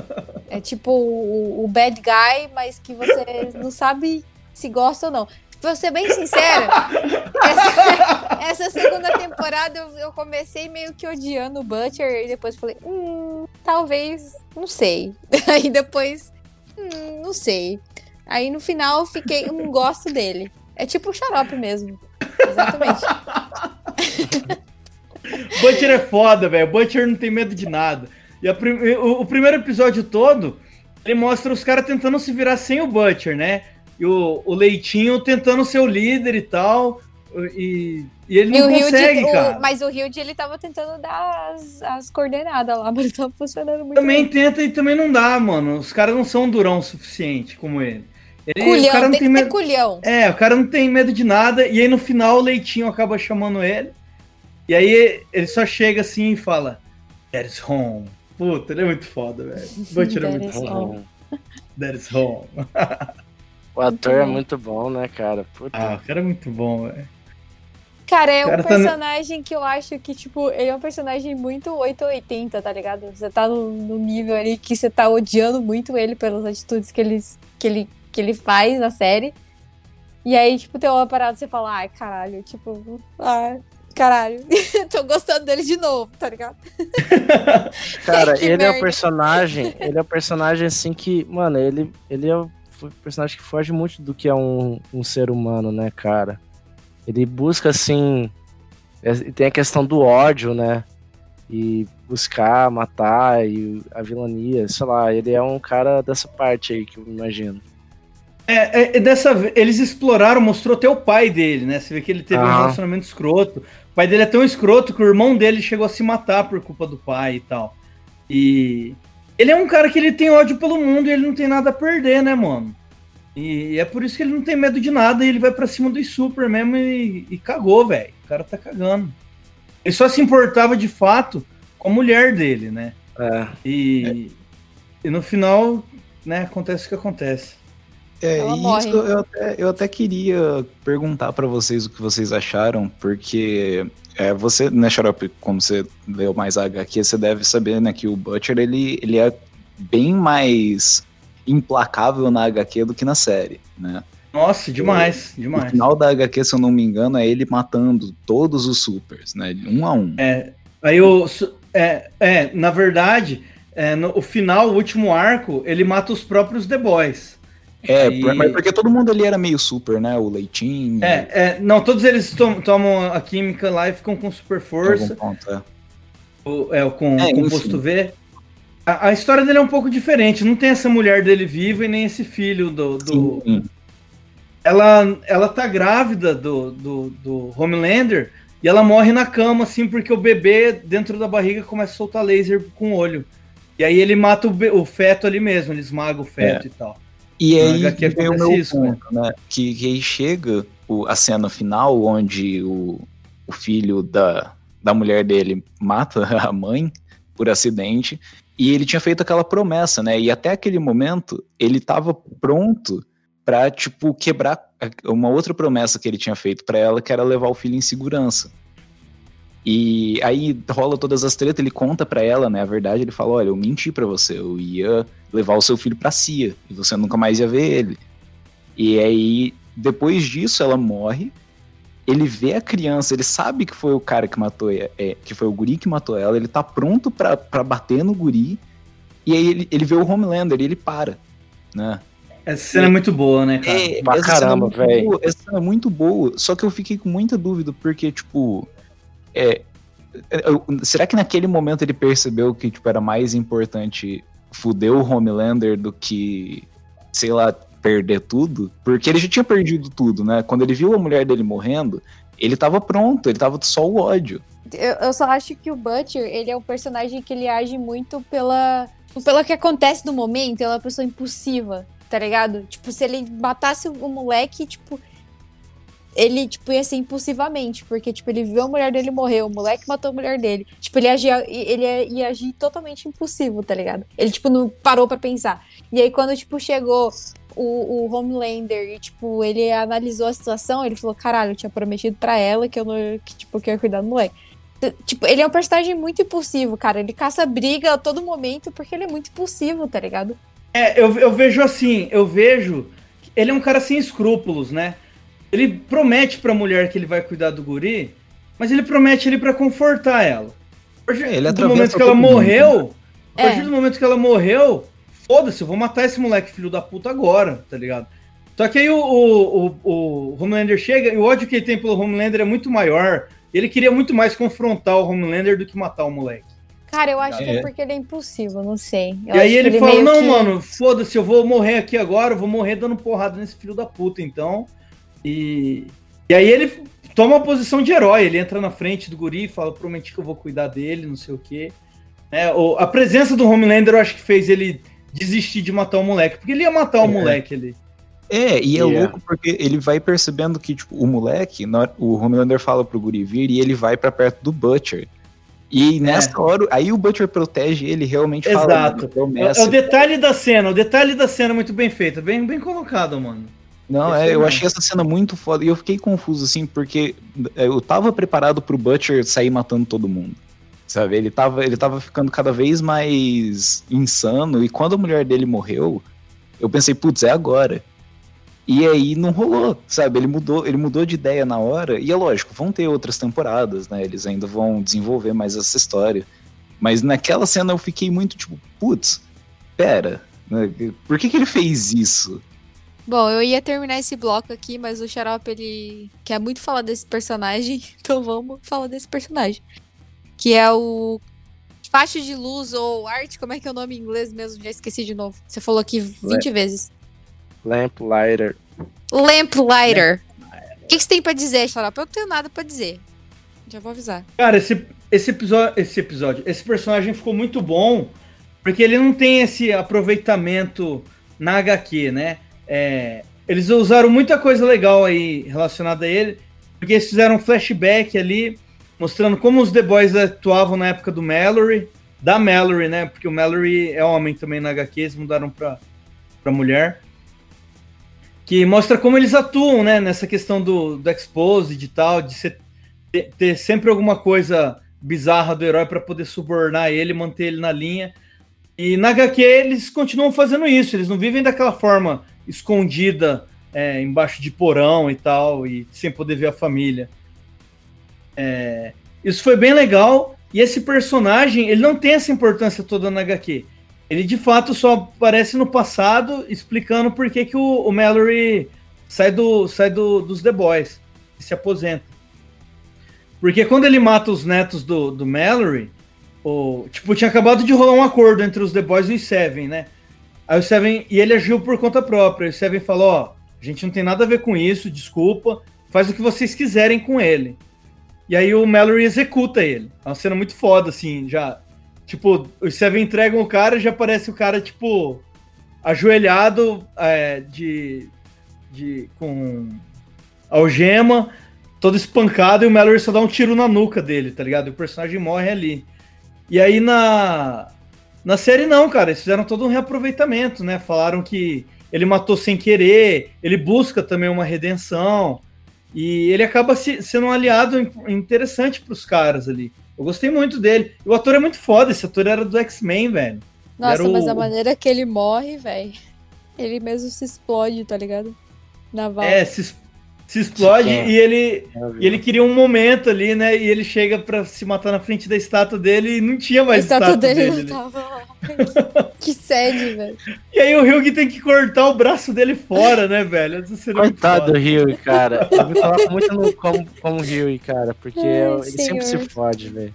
É tipo o, o bad guy, mas que você não sabe se gosta ou não. Vou ser bem sincera, essa, essa segunda temporada eu, eu comecei meio que odiando o Butcher e depois falei, hum, talvez, não sei. <laughs> Aí depois, hum, não sei. Aí no final fiquei, hum, gosto dele. É tipo o xarope mesmo. Exatamente. <laughs> Butcher é foda, velho. Butcher não tem medo de nada. E prim- o, o primeiro episódio todo, ele mostra os caras tentando se virar sem o Butcher, né? E o, o Leitinho tentando ser o líder e tal. E, e ele E não o consegue, o- cara. mas o Hilde, ele tava tentando dar as, as coordenadas lá, <laughs> mas não tava funcionando muito Também bem. tenta e também não dá, mano. Os caras não são durão o suficiente como ele. ele o Culhão, cara não tem, tem medo. culhão. É, o cara não tem medo de nada. E aí no final o Leitinho acaba chamando ele. E aí ele só chega assim e fala: That is home. Puta, ele é muito foda, velho. Butcher é That muito home. That is home. <laughs> O ator é muito bom, né, cara? Puta. Ah, o cara é muito bom, velho. Cara, é cara um tá ne- personagem que eu acho que, tipo, ele é um personagem muito 880, tá ligado? Você tá no, no nível ali que você tá odiando muito ele pelas atitudes que ele, que, ele, que ele faz na série. E aí, tipo, tem uma parada você fala, ai, caralho, tipo, ai, caralho, <laughs> tô gostando dele de novo, tá ligado? <laughs> Cara, <laughs> ele é o merda. personagem, ele é o personagem assim que, mano, ele, ele é o f- personagem que foge muito do que é um, um ser humano, né, cara? Ele busca assim, é- tem a questão do ódio, né? E buscar, matar e a vilania, sei lá, ele é um cara dessa parte aí que eu imagino. É, é, é dessa vez, eles exploraram, mostrou até o pai dele, né? Você vê que ele teve um Aham. relacionamento escroto. O pai dele é tão escroto que o irmão dele chegou a se matar por culpa do pai e tal. E ele é um cara que ele tem ódio pelo mundo e ele não tem nada a perder, né, mano? E é por isso que ele não tem medo de nada e ele vai pra cima do Super mesmo e, e cagou, velho. O cara tá cagando. Ele só se importava de fato com a mulher dele, né? É. E, e no final, né, acontece o que acontece. É, Ela e morre. isso eu até, eu até queria perguntar pra vocês o que vocês acharam, porque é, você, né, Xarope, como você leu mais a HQ, você deve saber, né, que o Butcher, ele, ele é bem mais implacável na HQ do que na série, né? Nossa, demais, No demais. final da HQ, se eu não me engano, é ele matando todos os supers, né, um a um. É, aí o. É, é, na verdade, é, no o final, o último arco, ele mata os próprios The Boys. É, E- mas porque todo mundo ali era meio super, né, o Leitinho... É, é, não, todos eles tom- tomam a química lá e ficam com super força, ponto, é. o- é, com É, composto. V. A, a história dele é um pouco diferente, não tem essa mulher dele viva e nem esse filho do. do- Sim, ela, ela tá grávida do, do, do Homelander e ela morre na cama, assim, porque o bebê dentro da barriga começa a soltar laser com o olho. E aí ele mata o, o feto ali mesmo, ele esmaga o feto e tal. E No aí HQ que vem o meu isso, né? ponto, né? Que, que aí chega o- a cena final, onde o, o filho da, da mulher dele mata <laughs> a mãe por acidente, e ele tinha feito aquela promessa, né? E até aquele momento, ele tava pronto pra, tipo, quebrar uma outra promessa que ele tinha feito pra ela, que era levar o filho em segurança. E aí rola todas as tretas, ele conta pra ela, né? A verdade, ele fala: Olha, eu menti pra você, eu ia levar o seu filho pra CIA e você nunca mais ia ver ele. E aí, depois disso, ela morre. Ele vê a criança, ele sabe que foi o cara que matou, é, é, que foi o guri que matou ela, ele tá pronto pra, pra bater no guri. E aí ele, ele vê o Homelander e ele para, né? Essa cena é muito boa, né, cara? É, Pra é caramba, boa, Essa cena é muito boa, só que eu fiquei com muita dúvida, porque, tipo, é, eu- será que naquele momento ele percebeu que, tipo, era mais importante fuder o Homelander do que, sei lá, perder tudo? Porque ele já tinha perdido tudo, né? Quando ele viu a mulher dele morrendo, ele tava pronto, ele tava só o ódio. Eu, eu só acho que o Butcher, ele é um personagem que ele age muito pela, pelo que acontece no momento, ele é uma pessoa impulsiva, tá ligado? Tipo, se ele matasse o moleque, tipo, ele, tipo, ia ser impulsivamente, porque, tipo, ele viu a mulher dele morrer, o moleque matou a mulher dele. Tipo, ele agia, ele ia, ia agir totalmente impulsivo, tá ligado? Ele, tipo, não parou pra pensar. E aí, quando, tipo, chegou o, o Homelander e, tipo, ele analisou a situação, ele falou, caralho, eu tinha prometido pra ela que eu não, que, tipo, que eu ia cuidar do moleque. Tipo, ele é um personagem muito impulsivo, cara. Ele caça briga a todo momento porque ele é muito impulsivo, tá ligado? É, eu, eu vejo assim, eu vejo. ele é um cara sem escrúpulos, né? Ele promete pra mulher que ele vai cuidar do guri, mas ele promete ele pra confortar ela. Partir É, ele do momento que ela todo mundo, morreu, a É. partir do momento que ela morreu, foda-se, eu vou matar esse moleque filho da puta agora, tá ligado? Só que aí o, o, o, o Homelander chega e o ódio que ele tem pelo Homelander é muito maior. Ele queria muito mais confrontar o Homelander do que matar o moleque. Cara, eu acho que é É. porque ele é impulsivo, não sei. Eu e aí que ele, fala: Não, que- mano, foda-se, eu vou morrer aqui agora, eu vou morrer dando porrada nesse filho da puta, então. E, e aí ele toma uma posição de herói, ele entra na frente do guri e fala: Prometi que eu vou cuidar dele, não sei o quê. É, o- a presença do Homelander eu acho que fez ele desistir de matar o moleque, porque ele ia matar o É. moleque ali. É, e é louco porque ele vai percebendo que, tipo, o moleque, hora- o Homelander fala pro Guri vir e ele vai pra perto do Butcher. E nessa hora, aí o Butcher protege ele, realmente fala, Exato. "Mano, É, promessa." é o detalhe da cena, o detalhe da cena é muito bem feito, bem, bem colocado, mano. Não, é, eu achei essa cena muito foda. E eu fiquei confuso, assim, porque é, eu tava preparado pro Butcher sair matando todo mundo. Sabe? Ele tava, ele tava ficando cada vez mais insano. E quando a mulher dele morreu, eu pensei, putz, é agora. E aí não rolou, sabe? Ele mudou, ele mudou de ideia na hora. E é lógico, vão ter outras temporadas, né? Eles ainda vão desenvolver mais essa história. Mas naquela cena eu fiquei muito tipo, putz, pera, né? por que, que ele fez isso? Bom, eu ia terminar esse bloco aqui, mas o Xarope, ele quer muito falar desse personagem, <laughs> então vamos falar desse personagem. Que é o Faixa de Luz ou Arte, como é que é o nome em inglês mesmo? Já esqueci de novo. Você falou aqui 20 vezes. Lamplighter. Lamplighter. O que, que você tem pra dizer, Xarope? Eu não tenho nada pra dizer. Já vou avisar. Cara, esse, esse, episódio, esse episódio, esse personagem ficou muito bom, porque ele não tem esse aproveitamento na HQ, né? É, eles usaram muita coisa legal aí relacionada a ele, porque eles fizeram um flashback ali, mostrando como os The Boys atuavam na época do Mallory, da Mallory, né? Porque o Mallory é homem também na HQ, eles mudaram pra, pra mulher. Que mostra como eles atuam, né? Nessa questão do, do Exposed e tal, de ser ter, sempre alguma coisa bizarra do herói para poder subornar ele, manter ele na linha. E na HQ eles continuam fazendo isso, eles não vivem daquela forma escondida é, embaixo de porão e tal, e sem poder ver a família. É, isso foi bem legal, e esse personagem ele não tem essa importância toda na HQ. Ele de fato só aparece no passado explicando por que, que o, o Mallory sai, do, sai do, dos The Boys e se aposenta. Porque quando ele mata os netos do, do Mallory, tipo, tinha acabado de rolar um acordo entre os The Boys e os Seven, né? Aí o Seven, e ele agiu por conta própria. O Seven falou: Ó, a gente não tem nada a ver com isso, desculpa, faz o que vocês quiserem com ele. E aí o Mallory executa ele. É uma cena muito foda, assim, já. Tipo, os Seven entregam o cara e já aparece o cara, tipo, ajoelhado é, de, de. com algema todo espancado e o Mallory só dá um tiro na nuca dele, tá ligado? E o personagem morre ali. E aí na na série não, cara, eles fizeram todo um reaproveitamento, né? Falaram que ele matou sem querer, ele busca também uma redenção e ele acaba se, sendo um aliado in- interessante pros caras ali. Eu gostei muito dele. E o ator é muito foda, esse ator era do X-Men, velho. Nossa, Era mas o- a maneira que ele morre, velho. Ele mesmo se explode, tá ligado? Na vala. É, se, se explode e ele E ele queria um momento ali, né? E ele chega pra se matar na frente da estátua dele e não tinha a mais estátua estátua dele, dele. não tava lá. <laughs> que sede, velho. E aí o Hyug tem que cortar o braço dele fora, né, velho? É Coitado do. Rio, cara. <laughs> Eu me coloco muito no, como, como Rio, cara, porque Ai, ele sempre senhor. se fode, velho.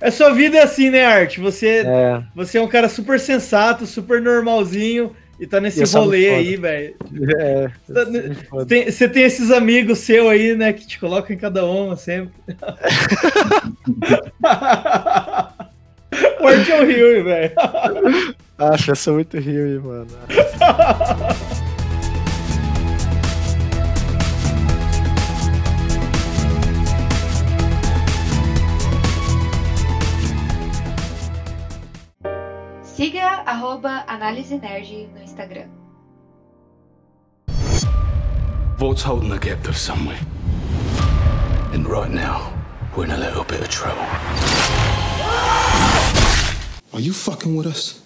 A sua vida é assim, né, Art? Você, É, você é um cara super sensato, super normalzinho e tá nesse muito rolê aí, velho. <laughs> é. Tá-. Tem- Você tem esses amigos seus aí, né, que te colocam em cada uma sempre. Art é o Hyug, velho. Acho, eu sou muito Rio, mano. <laughs> Siga arroba Análise Nerd no Instagram. Vault's holding the captive somewhere. And right now, we're in a little bit of trouble. Are you fucking with us?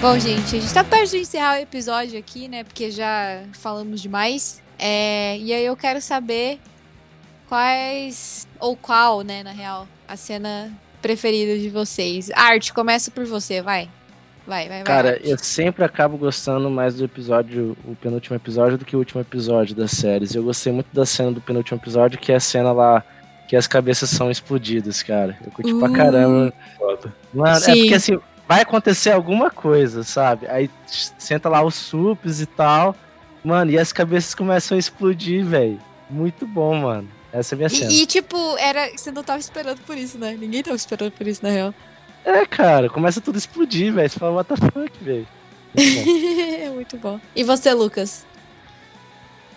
Bom, gente, a gente tá perto de encerrar o episódio aqui, né? Porque já falamos demais. É, e aí eu quero saber quais. Ou qual, né, na real, a cena preferida de vocês. Arte, começa por você, vai. Vai, vai, vai. Cara, Arte. eu sempre acabo gostando mais do episódio, o penúltimo episódio, do que o último episódio das séries. Eu gostei muito da cena do penúltimo episódio, que é a cena lá que as cabeças são explodidas, cara. Eu curti pra Uh. caramba. Mano, é Sim. porque assim, vai acontecer alguma coisa, sabe? Aí senta lá os sups e tal. Mano, e as cabeças começam a explodir, velho. Muito bom, mano. Essa é a minha cena. E, e, tipo, era. Você não tava esperando por isso, né? Ninguém tava esperando por isso, na real. É, cara, começa tudo a explodir, velho. Você fala, what the fuck, velho. Muito <laughs> bom. Muito bom. E você, Lucas?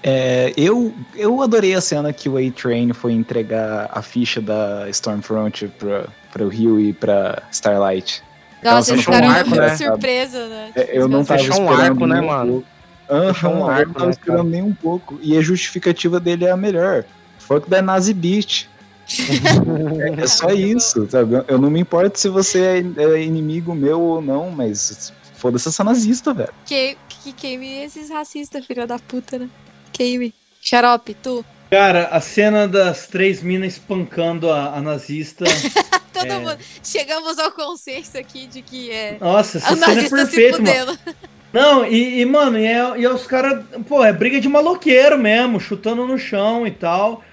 É, eu, eu adorei a cena que o A-Train foi entregar a ficha da Stormfront pra, pra o Rio e pra Starlight. Nossa, eles fechou um ficaram arco, né? surpresa, né? É, Eu não tava Fechou um esperando arco, né, um mano? pouco. Um eu arco, não tava né, esperando cara? nem um pouco. E a justificativa dele é a melhor. Fuck da Nazi Beach. <laughs> É, só isso, sabe? Eu não me importo se você é, é inimigo meu ou não, mas foda-se essa nazista, velho. Que, que queime esses racistas, filha da puta, né? Queime. Xarope, tu. Cara, a cena das três minas espancando a, a nazista. <laughs> Todo É. mundo. Chegamos ao consenso aqui de que é. Nossa, essa A cena é nazista se perfeita, mano. fudendo. Não, e, e, mano, e, é, e é os caras, pô, é briga de maloqueiro mesmo, chutando no chão e tal.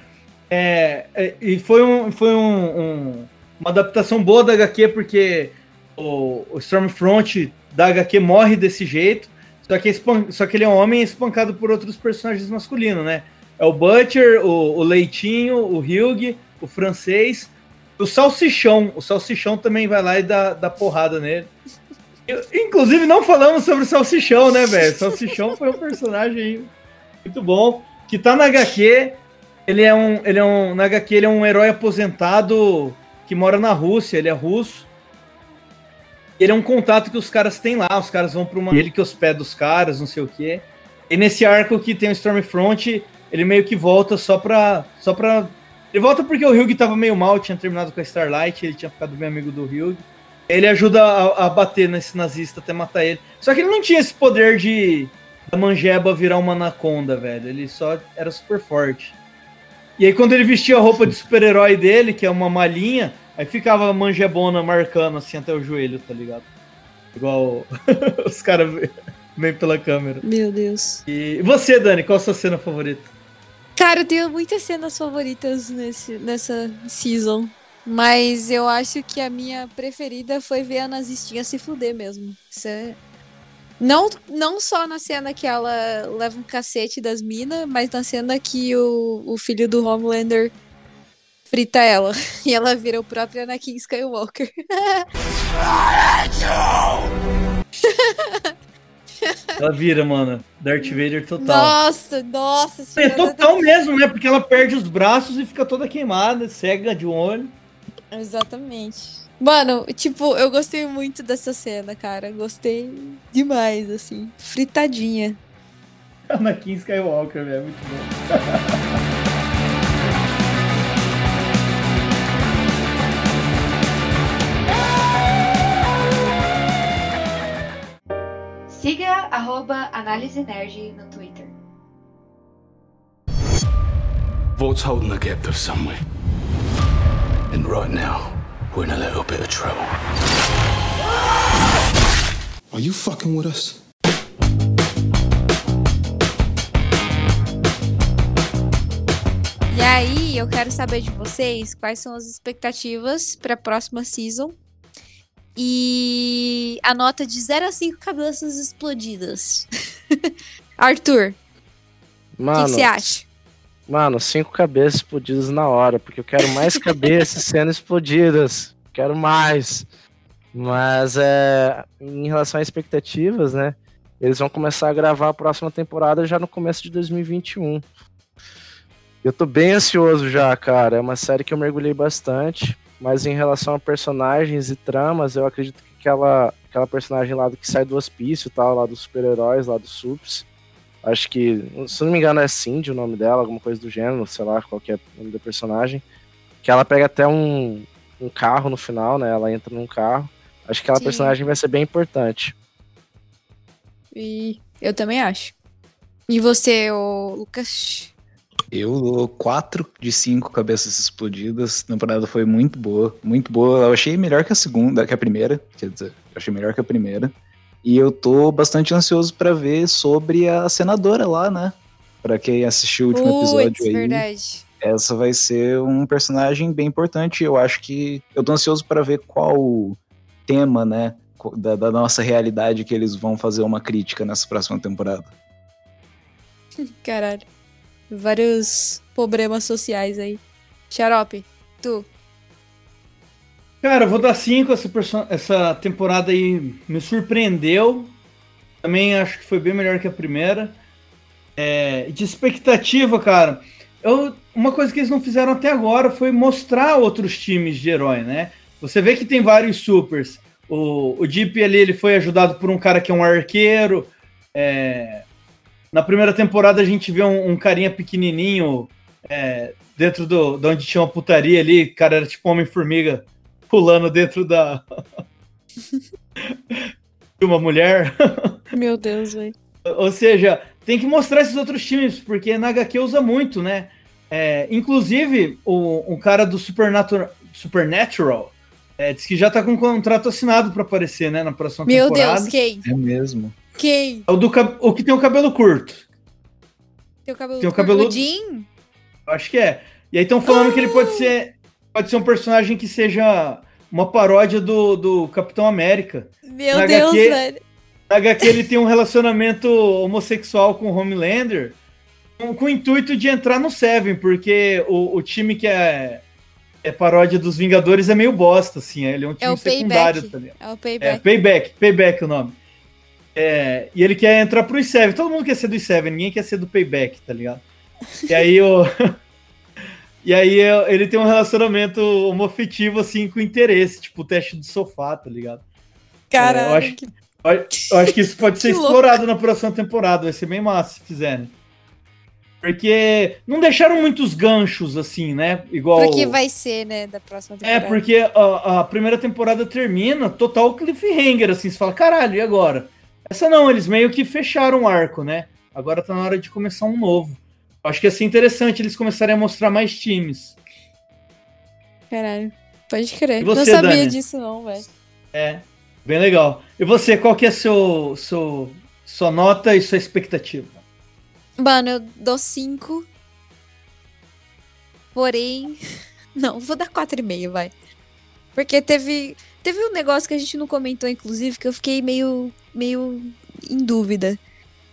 É, é, e foi, um, foi um, um- uma adaptação boa da HQ, porque o, o Stormfront da HQ morre desse jeito, só que, é só que ele é um homem espancado por outros personagens masculinos, né? É o Butcher, o, o Leitinho, o Hugh, o francês, o Salsichão. O Salsichão também vai lá e dá, dá porrada nele. Eu- Inclusive, não falamos sobre o Salsichão, né, velho? Salsichão foi um personagem muito bom. Que tá na HQ. Ele é um. Ele é um. Na HQ, ele é um herói aposentado que mora na Rússia, ele é russo. Ele é um contato que os caras têm lá. Os caras vão pra uma. Ele que hospeda os caras, não sei o quê. E nesse arco que tem o Stormfront, ele meio que volta só pra. Só pra. Ele volta porque o Hugh tava meio mal, tinha terminado com a Starlight, ele tinha ficado bem amigo do Hugh. Ele ajuda a, a bater nesse nazista até matar ele. Só que ele não tinha esse poder de da manjeba virar uma anaconda, velho. Ele só era super forte. E aí quando ele vestia a roupa de super-herói dele, que é uma malinha, aí ficava a manjebona marcando assim até o joelho, tá ligado? Igual <laughs> os caras vêm pela câmera. Meu Deus. E você, Dani, qual a sua cena favorita? Cara, eu tenho muitas cenas favoritas nesse, nessa season. Mas eu acho que a minha preferida foi ver a nazistinha se fuder mesmo. Isso é... Não, não só na cena que ela leva um cacete das minas, mas na cena que o, o filho do Homelander frita ela. <laughs> E ela vira o próprio Anakin Skywalker. <laughs> Ela vira, mano. Darth Vader total. Nossa, nossa É senhora. total mesmo, né? Porque ela perde os braços e fica toda queimada, cega de um olho. Exatamente. Mano, tipo, eu gostei muito dessa cena, cara. Gostei demais, assim. Fritadinha. <laughs> Anakin Skywalker, velho. Muito bom. <laughs> Siga arroba Análise Nerd no Twitter. Vault's holding the captive somewhere. And right now, we're in a little bit of trouble. Are you fucking with us? E aí, eu quero saber de vocês quais são as expectativas pra próxima season. E a nota de 0 a 5 cabeças explodidas. <laughs> Arthur, o que você acha? Mano, cinco cabeças explodidas na hora, porque eu quero mais cabeças <laughs> sendo explodidas. Quero mais. Mas é, em relação a expectativas, né? Eles vão começar a gravar a próxima temporada já no começo de 2021. Eu tô bem ansioso já, cara. É uma série que eu mergulhei bastante. Mas em relação a personagens e tramas, eu acredito que aquela, aquela personagem lá do que sai do hospício, tal, lá dos super-heróis, lá dos sups, Acho que, se não me engano, é Cindy o nome dela, alguma coisa do gênero, sei lá qual que é o nome da personagem. Que ela pega até um, um carro no final, né? Ela entra num carro. Acho que aquela Sim. personagem vai ser bem importante. E eu também acho. E você, ô Lucas? Eu dou 4 de 5 cabeças explodidas. A temporada foi muito boa, muito boa. Eu achei melhor que a segunda, que a primeira, quer dizer, eu achei melhor que a primeira. E eu tô bastante ansioso pra ver sobre a senadora lá, né? Pra quem assistiu o último episódio Puts, aí. verdade. essa vai ser um personagem bem importante. Eu acho que eu tô ansioso para ver qual tema, né, da, da nossa realidade que eles vão fazer uma crítica nessa próxima temporada. Caralho. Vários problemas sociais aí. Xarope, tu. Cara, eu vou dar 5. Essa, essa temporada aí me surpreendeu. Também acho que foi bem melhor que a primeira. É, de expectativa, cara. Eu, uma coisa que eles não fizeram até agora foi mostrar outros times de herói, né? Você vê que tem vários supers. O, o Deep ali ele foi ajudado por um cara que é um arqueiro. É, na primeira temporada a gente vê um, um carinha pequenininho é, dentro do, de onde tinha uma putaria ali. O cara era tipo Homem-Formiga pulando dentro da. <laughs> de uma mulher. <laughs> Meu Deus, velho. Ou seja, tem que mostrar esses outros times, porque na HQ usa muito, né? É, inclusive, o, um cara do Supernatural, Supernatural é, diz que já tá com um contrato assinado pra aparecer, né? Na próxima Meu temporada. Deus, quem? É mesmo. Quem? É O, do, o que tem o cabelo curto. Tem o cabelo Tem o curto? cabeludo. O Jim? Eu acho que é. E aí estão falando que ele pode ser. Pode ser um personagem que seja uma paródia do, do Capitão América. Meu Na Deus, HQ velho. Na HQ ele tem um relacionamento homossexual com o Homelander com, com o intuito de entrar no Seven, porque o, o time que é, é paródia dos Vingadores é meio bosta, assim. Ele é um time o secundário Payback. também. É o É, payback. Payback, Payback é o nome. É, e ele quer entrar pro Seven. Todo mundo quer ser do Seven, ninguém quer ser do Payback, tá ligado? E aí o. <laughs> E aí ele tem um relacionamento homoafetivo, assim, com interesse, tipo o teste do sofá, tá ligado? Caralho. eu acho que- Eu acho que isso pode <laughs> ser explorado na próxima temporada, vai ser bem massa se fizerem. Porque não deixaram muitos ganchos, assim, né? Igual. Porque vai ser, né, da próxima É, temporada. porque a, a primeira temporada termina total cliffhanger, assim, você fala, caralho, e agora? Essa não, eles meio que fecharam o arco, né? Agora tá na hora de começar um novo. Acho que ia ser interessante eles começarem a mostrar mais times. Caralho. Pode crer. Você, não sabia Dani? disso, não, velho. É, bem legal. E você, qual que é seu, seu, sua nota e sua expectativa? Mano, eu dou 5. Porém. <laughs> Não, vou dar 4,5, vai. Porque teve. Teve um negócio que a gente não comentou, inclusive, que eu fiquei meio. meio em dúvida.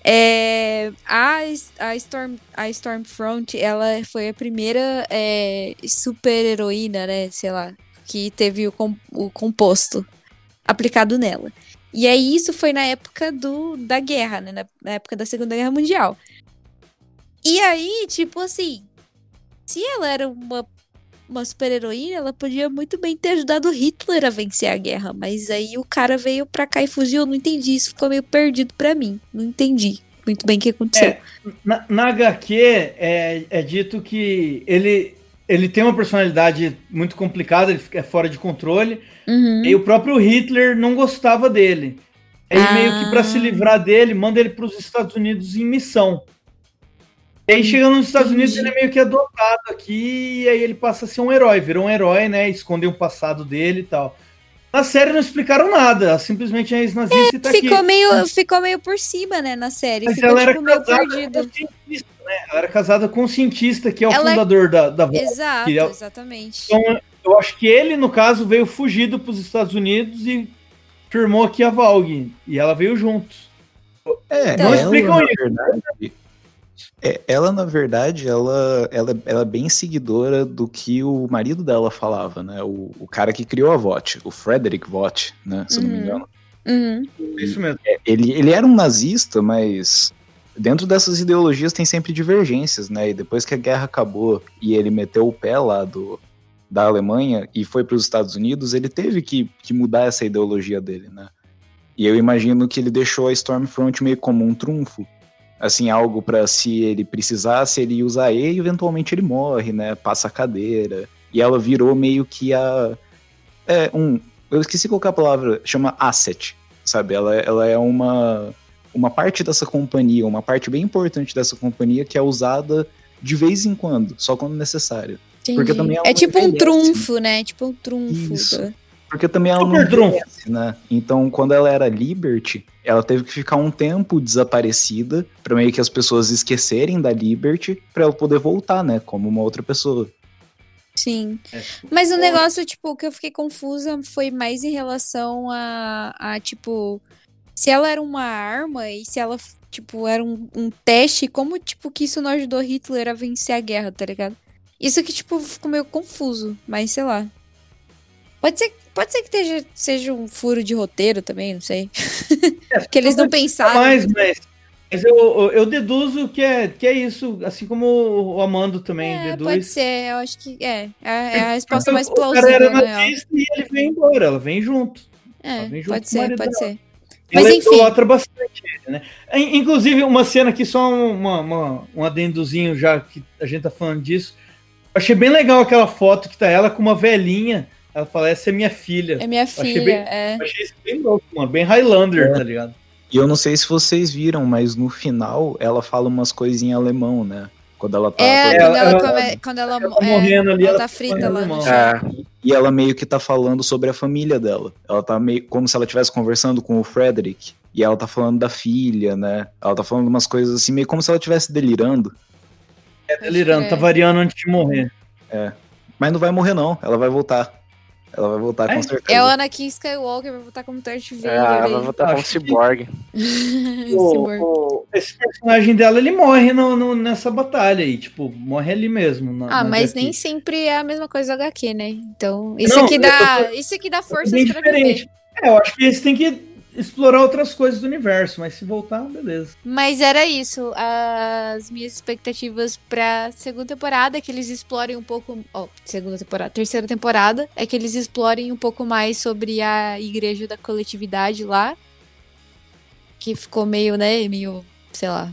É, a, a, Storm, a Stormfront, ela foi a primeira é, super-heroína, né? Sei lá, que teve o, com- o composto aplicado nela. E aí, isso foi na época do, da guerra, né? Na, na época da Segunda Guerra Mundial. E aí, tipo assim, se ela era uma, uma super-heroína, ela podia muito bem ter ajudado Hitler a vencer a guerra. Mas aí o cara veio pra cá e fugiu. Eu não entendi. Isso ficou meio perdido pra mim. Não entendi muito bem o que aconteceu. É, Na, na HQ é, é dito que ele, ele tem uma personalidade muito complicada, ele fica- é fora de controle, Uhum. e o próprio Hitler não gostava dele. Aí Ah. meio que pra se livrar dele, manda ele para os Estados Unidos em missão. E aí chegando nos Estados Unidos, ele é meio que adotado aqui, e aí ele passa a ser um herói, virou um herói, né? Esconder o passado dele e tal. Na série não explicaram nada, simplesmente é ex-nazista e tá aqui. Ficou meio, ficou meio por cima, né, na série. Mas ficou ela era tipo, meio casada um cientista, né? Ela era casada com um cientista que é o Ela é- fundador da, da Vogue. Exato, é- exatamente. Então, eu acho que ele, no caso, veio fugido para os Estados Unidos e firmou aqui a Valg. E ela veio junto. É, Não ela, explicam na isso. verdade, é, ela, na verdade, ela, ela, ela é bem seguidora do que o marido dela falava, né? O, o cara que criou a VOT, o Frederick VOT, né? Se eu não me Uhum. engano. Uhum. É Isso mesmo. ele, ele era um nazista, mas dentro dessas ideologias tem sempre divergências, né? E depois que a guerra acabou e ele meteu o pé lá do, da Alemanha e foi para os Estados Unidos, ele teve que, que mudar essa ideologia dele, né? E eu imagino que ele deixou a Stormfront meio como um trunfo. Assim, algo para se ele precisasse, ele usar e eventualmente ele morre, né? Passa a cadeira. E ela virou meio que a. É, um. Eu esqueci qual é a palavra, chama asset, sabe? Ela, ela é uma uma parte dessa companhia, uma parte bem importante dessa companhia que é usada de vez em quando, só quando necessário. Porque também é não tipo um trunfo, né? Tipo um trunfo. Isso. Porque também ela Super não envelhece, né? Então, quando ela era Liberty, ela teve que ficar um tempo desaparecida pra meio que as pessoas esquecerem da Liberty pra ela poder voltar, né? Como uma outra pessoa. Sim. É. Mas o negócio, tipo, que eu fiquei confusa foi mais em relação a, a tipo, se ela era uma arma e se ela, tipo, era um, um teste, como, tipo, que isso não ajudou Hitler a vencer a guerra, tá ligado? Isso que, tipo, ficou meio confuso, mas sei lá. Pode ser, pode ser que esteja, seja um furo de roteiro também, não sei. <laughs> que eles não pensaram. mais, mas, mas eu, eu, deduzo que é, que é isso, assim como o Amando também É, deduz. pode ser, eu acho que é. É, é a resposta Porque mais o cara plausível, era na real. nazista e ele vem embora, ela vem junto. É, Ela vem junto pode ser, pode ser. Mas ela enfim. idolatra bastante ele, né? In- Inclusive, uma cena aqui, só uma, uma- um adendozinho já que a gente tá falando disso. Achei bem legal aquela foto que tá ela com uma velhinha. Ela fala, essa é minha filha. É minha achei filha, bem- é. Eu achei isso bem louco, mano. Bem Highlander, É. tá ligado? E eu não sei se vocês viram, mas no final ela fala umas coisas em alemão, né? Quando ela tá. É, toda- quando ela, ela- come- quando ela, ela tá é, morrendo ali, ela ela tá tá frita lá. É, E ela meio que tá falando sobre a família dela. Ela tá meio como se ela estivesse conversando com o Frederick. E ela tá falando da filha, né? Ela tá falando umas coisas assim, meio como se ela estivesse delirando. É delirando, É. tá variando antes de morrer. Mas não vai morrer, não. Ela vai voltar. Ela vai voltar É? com certeza. É o Anakin Skywalker, vai botar como Darth é, Vader. ela aí. vai voltar como Acho que- cyborg. <laughs> O- Cyborg. o- esse personagem dela, ele morre no, no- nessa batalha aí. Tipo, morre ali mesmo. na- Ah, na mas HQ. nem sempre é a mesma coisa do HQ, né? Então, isso Não, aqui dá, isso aqui dá forças pra diferente. É, eu acho que eles têm que explorar outras coisas do universo, mas se voltar, beleza. Mas era isso, as minhas expectativas pra segunda temporada é que eles explorem um pouco, ó, segunda temporada, terceira temporada, é que eles explorem um pouco mais sobre a igreja da coletividade lá, que ficou meio, né, meio, sei lá,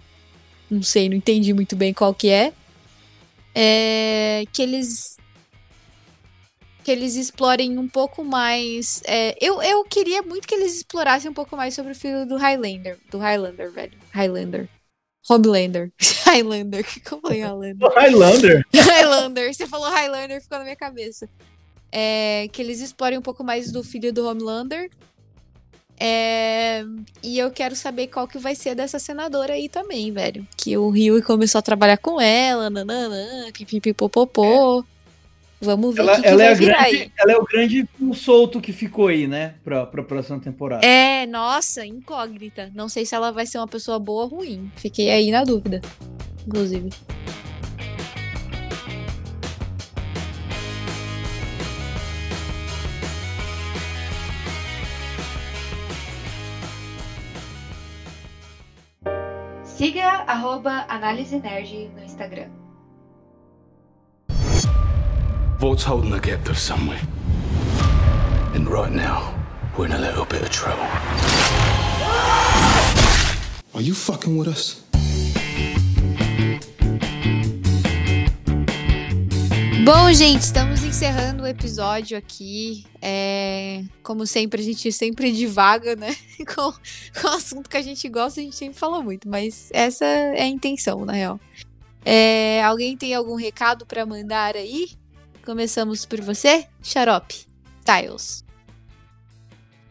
<laughs> não sei, não entendi muito bem qual que é. É, que eles que eles explorem um pouco mais. é, eu, eu queria muito que eles explorassem um pouco mais sobre o filho do Highlander. Do Highlander, velho. Highlander. Homelander. <laughs> Highlander. que eu falei Highlander? <laughs> Highlander. Highlander. Você falou Highlander, ficou na minha cabeça. É, que eles explorem um pouco mais do filho do Homelander. É, e eu quero saber qual que vai ser dessa senadora aí também, velho. Que o Rio começou a trabalhar com ela, nananã, pipipipopopô. Vamos ver o Ela, que, que ela vai é a virar grande, aí. ela é o grande solto que ficou aí, né? Pra, pra próxima temporada. É, nossa, incógnita. Não sei se ela vai ser uma pessoa boa ou ruim. Fiquei aí na dúvida, inclusive. Siga arroba Análise Nerd no Instagram. Vault's holding the captive somewhere. And right now, we're in a little bit of trouble. Are you fucking with us? Bom, gente, estamos encerrando o episódio aqui. É, Como sempre, a gente sempre divaga, né? <laughs> Com, com o assunto que a gente gosta, a gente sempre fala muito, mas essa é a intenção, na real. É, Alguém tem algum recado pra mandar aí? Começamos por você, Xarope. Styles.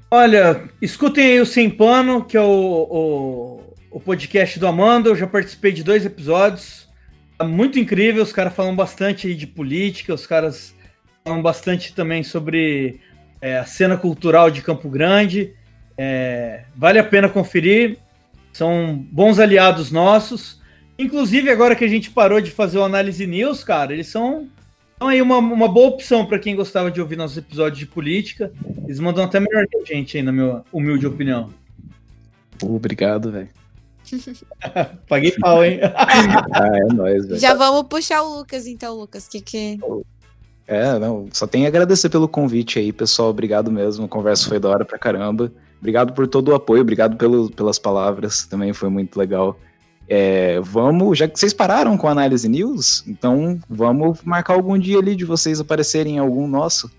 Olha, escutem aí o Sem Pano, que é o, o, o podcast do Amanda. Eu já participei de dois episódios. Tá muito incrível, os caras falam bastante aí de política, os caras falam bastante também sobre é, a cena cultural de Campo Grande. É, vale a pena conferir. São bons aliados nossos. Inclusive, agora que a gente parou de fazer o Análise News, cara, eles são, são aí uma, uma boa opção para quem gostava de ouvir nossos episódios de política. Eles mandam até melhor que a gente aí, na minha humilde opinião. Obrigado, velho. <laughs> Paguei pau, hein? <laughs> Ah, é nóis, velho. Já vamos puxar o Lucas, então, Lucas. Que que... É, não, só tenho a agradecer pelo convite aí, pessoal. Obrigado mesmo. A conversa foi da hora pra caramba. Obrigado por todo o apoio, obrigado pelo, pelas palavras, também foi muito legal. É, vamos, já que vocês pararam com a análise news, então vamos marcar algum dia ali de vocês aparecerem em algum nosso.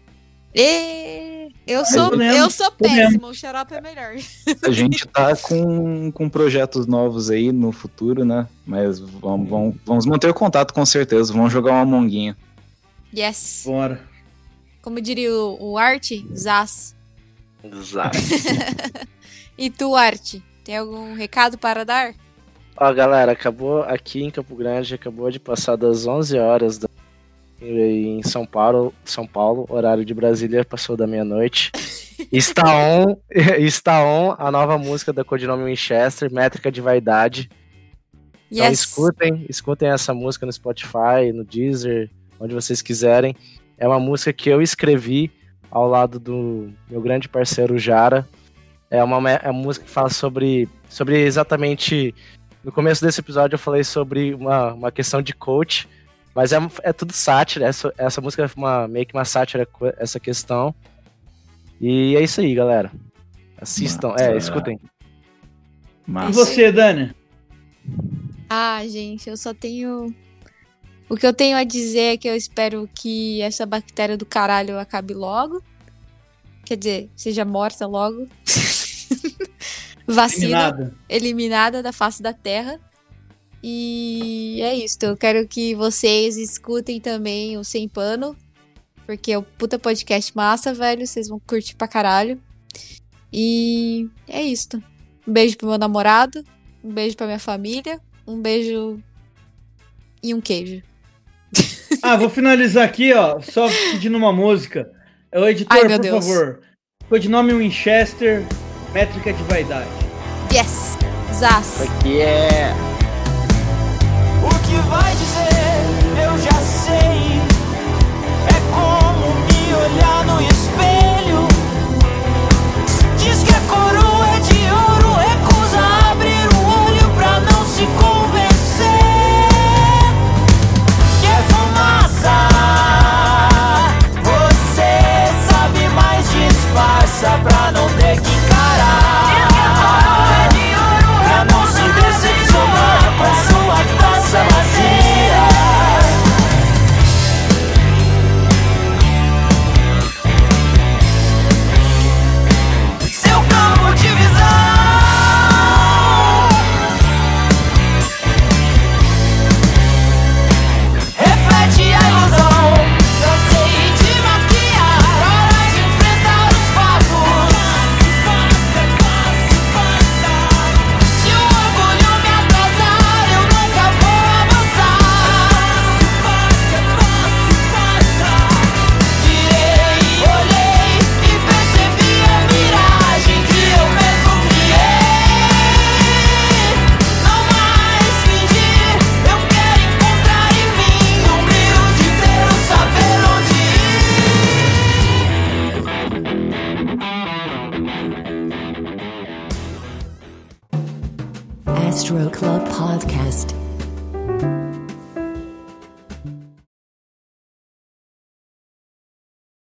Ê! Eu sou, podemos, eu sou podemos. péssimo, o xarope é melhor. A gente tá com, com projetos novos aí no futuro, né? Mas vamos, vamos, vamos manter contato com certeza. Vamos jogar uma monguinha. Yes. Bora. Como diria o, o Art, Zaz. Exato. <laughs> E tu, Art, tem algum recado para dar? Ó, galera, acabou aqui em Campo Grande, acabou de passar das 11 horas da... em São Paulo, São Paulo, horário de Brasília, passou da meia-noite. Está on, <laughs> está on a nova música da Codinome Winchester, Métrica de Vaidade. Então Yes. escutem, escutem essa música no Spotify, no Deezer, onde vocês quiserem. É uma música que eu escrevi ao lado do meu grande parceiro Jara. É uma, é uma música que fala sobre, sobre exatamente. No começo desse episódio eu falei sobre uma, uma questão de coach, mas é, é tudo sátira. Essa, essa música é uma, meio que uma sátira essa questão. E é isso aí, galera. Assistam, é, Massa. escutem. E Mas você, Dani? Ah, gente, eu só tenho. O que eu tenho a dizer é que eu espero que essa bactéria do caralho acabe logo. Quer dizer, seja morta logo. Vacina Eliminada. eliminada da face da Terra. E é isso. Eu quero que vocês escutem também o Sem Pano. Porque é o puta podcast massa, velho. Vocês vão curtir pra caralho. E é isso. Um beijo pro meu namorado. Um beijo pra minha família. Um beijo e um queijo. <laughs> Ah, vou finalizar aqui, ó, só pedindo uma música. O editor, Ai, por Deus. favor. Codinome Winchester, métrica de vaidade. Yes! Zaz! Aqui é. O que vai dizer,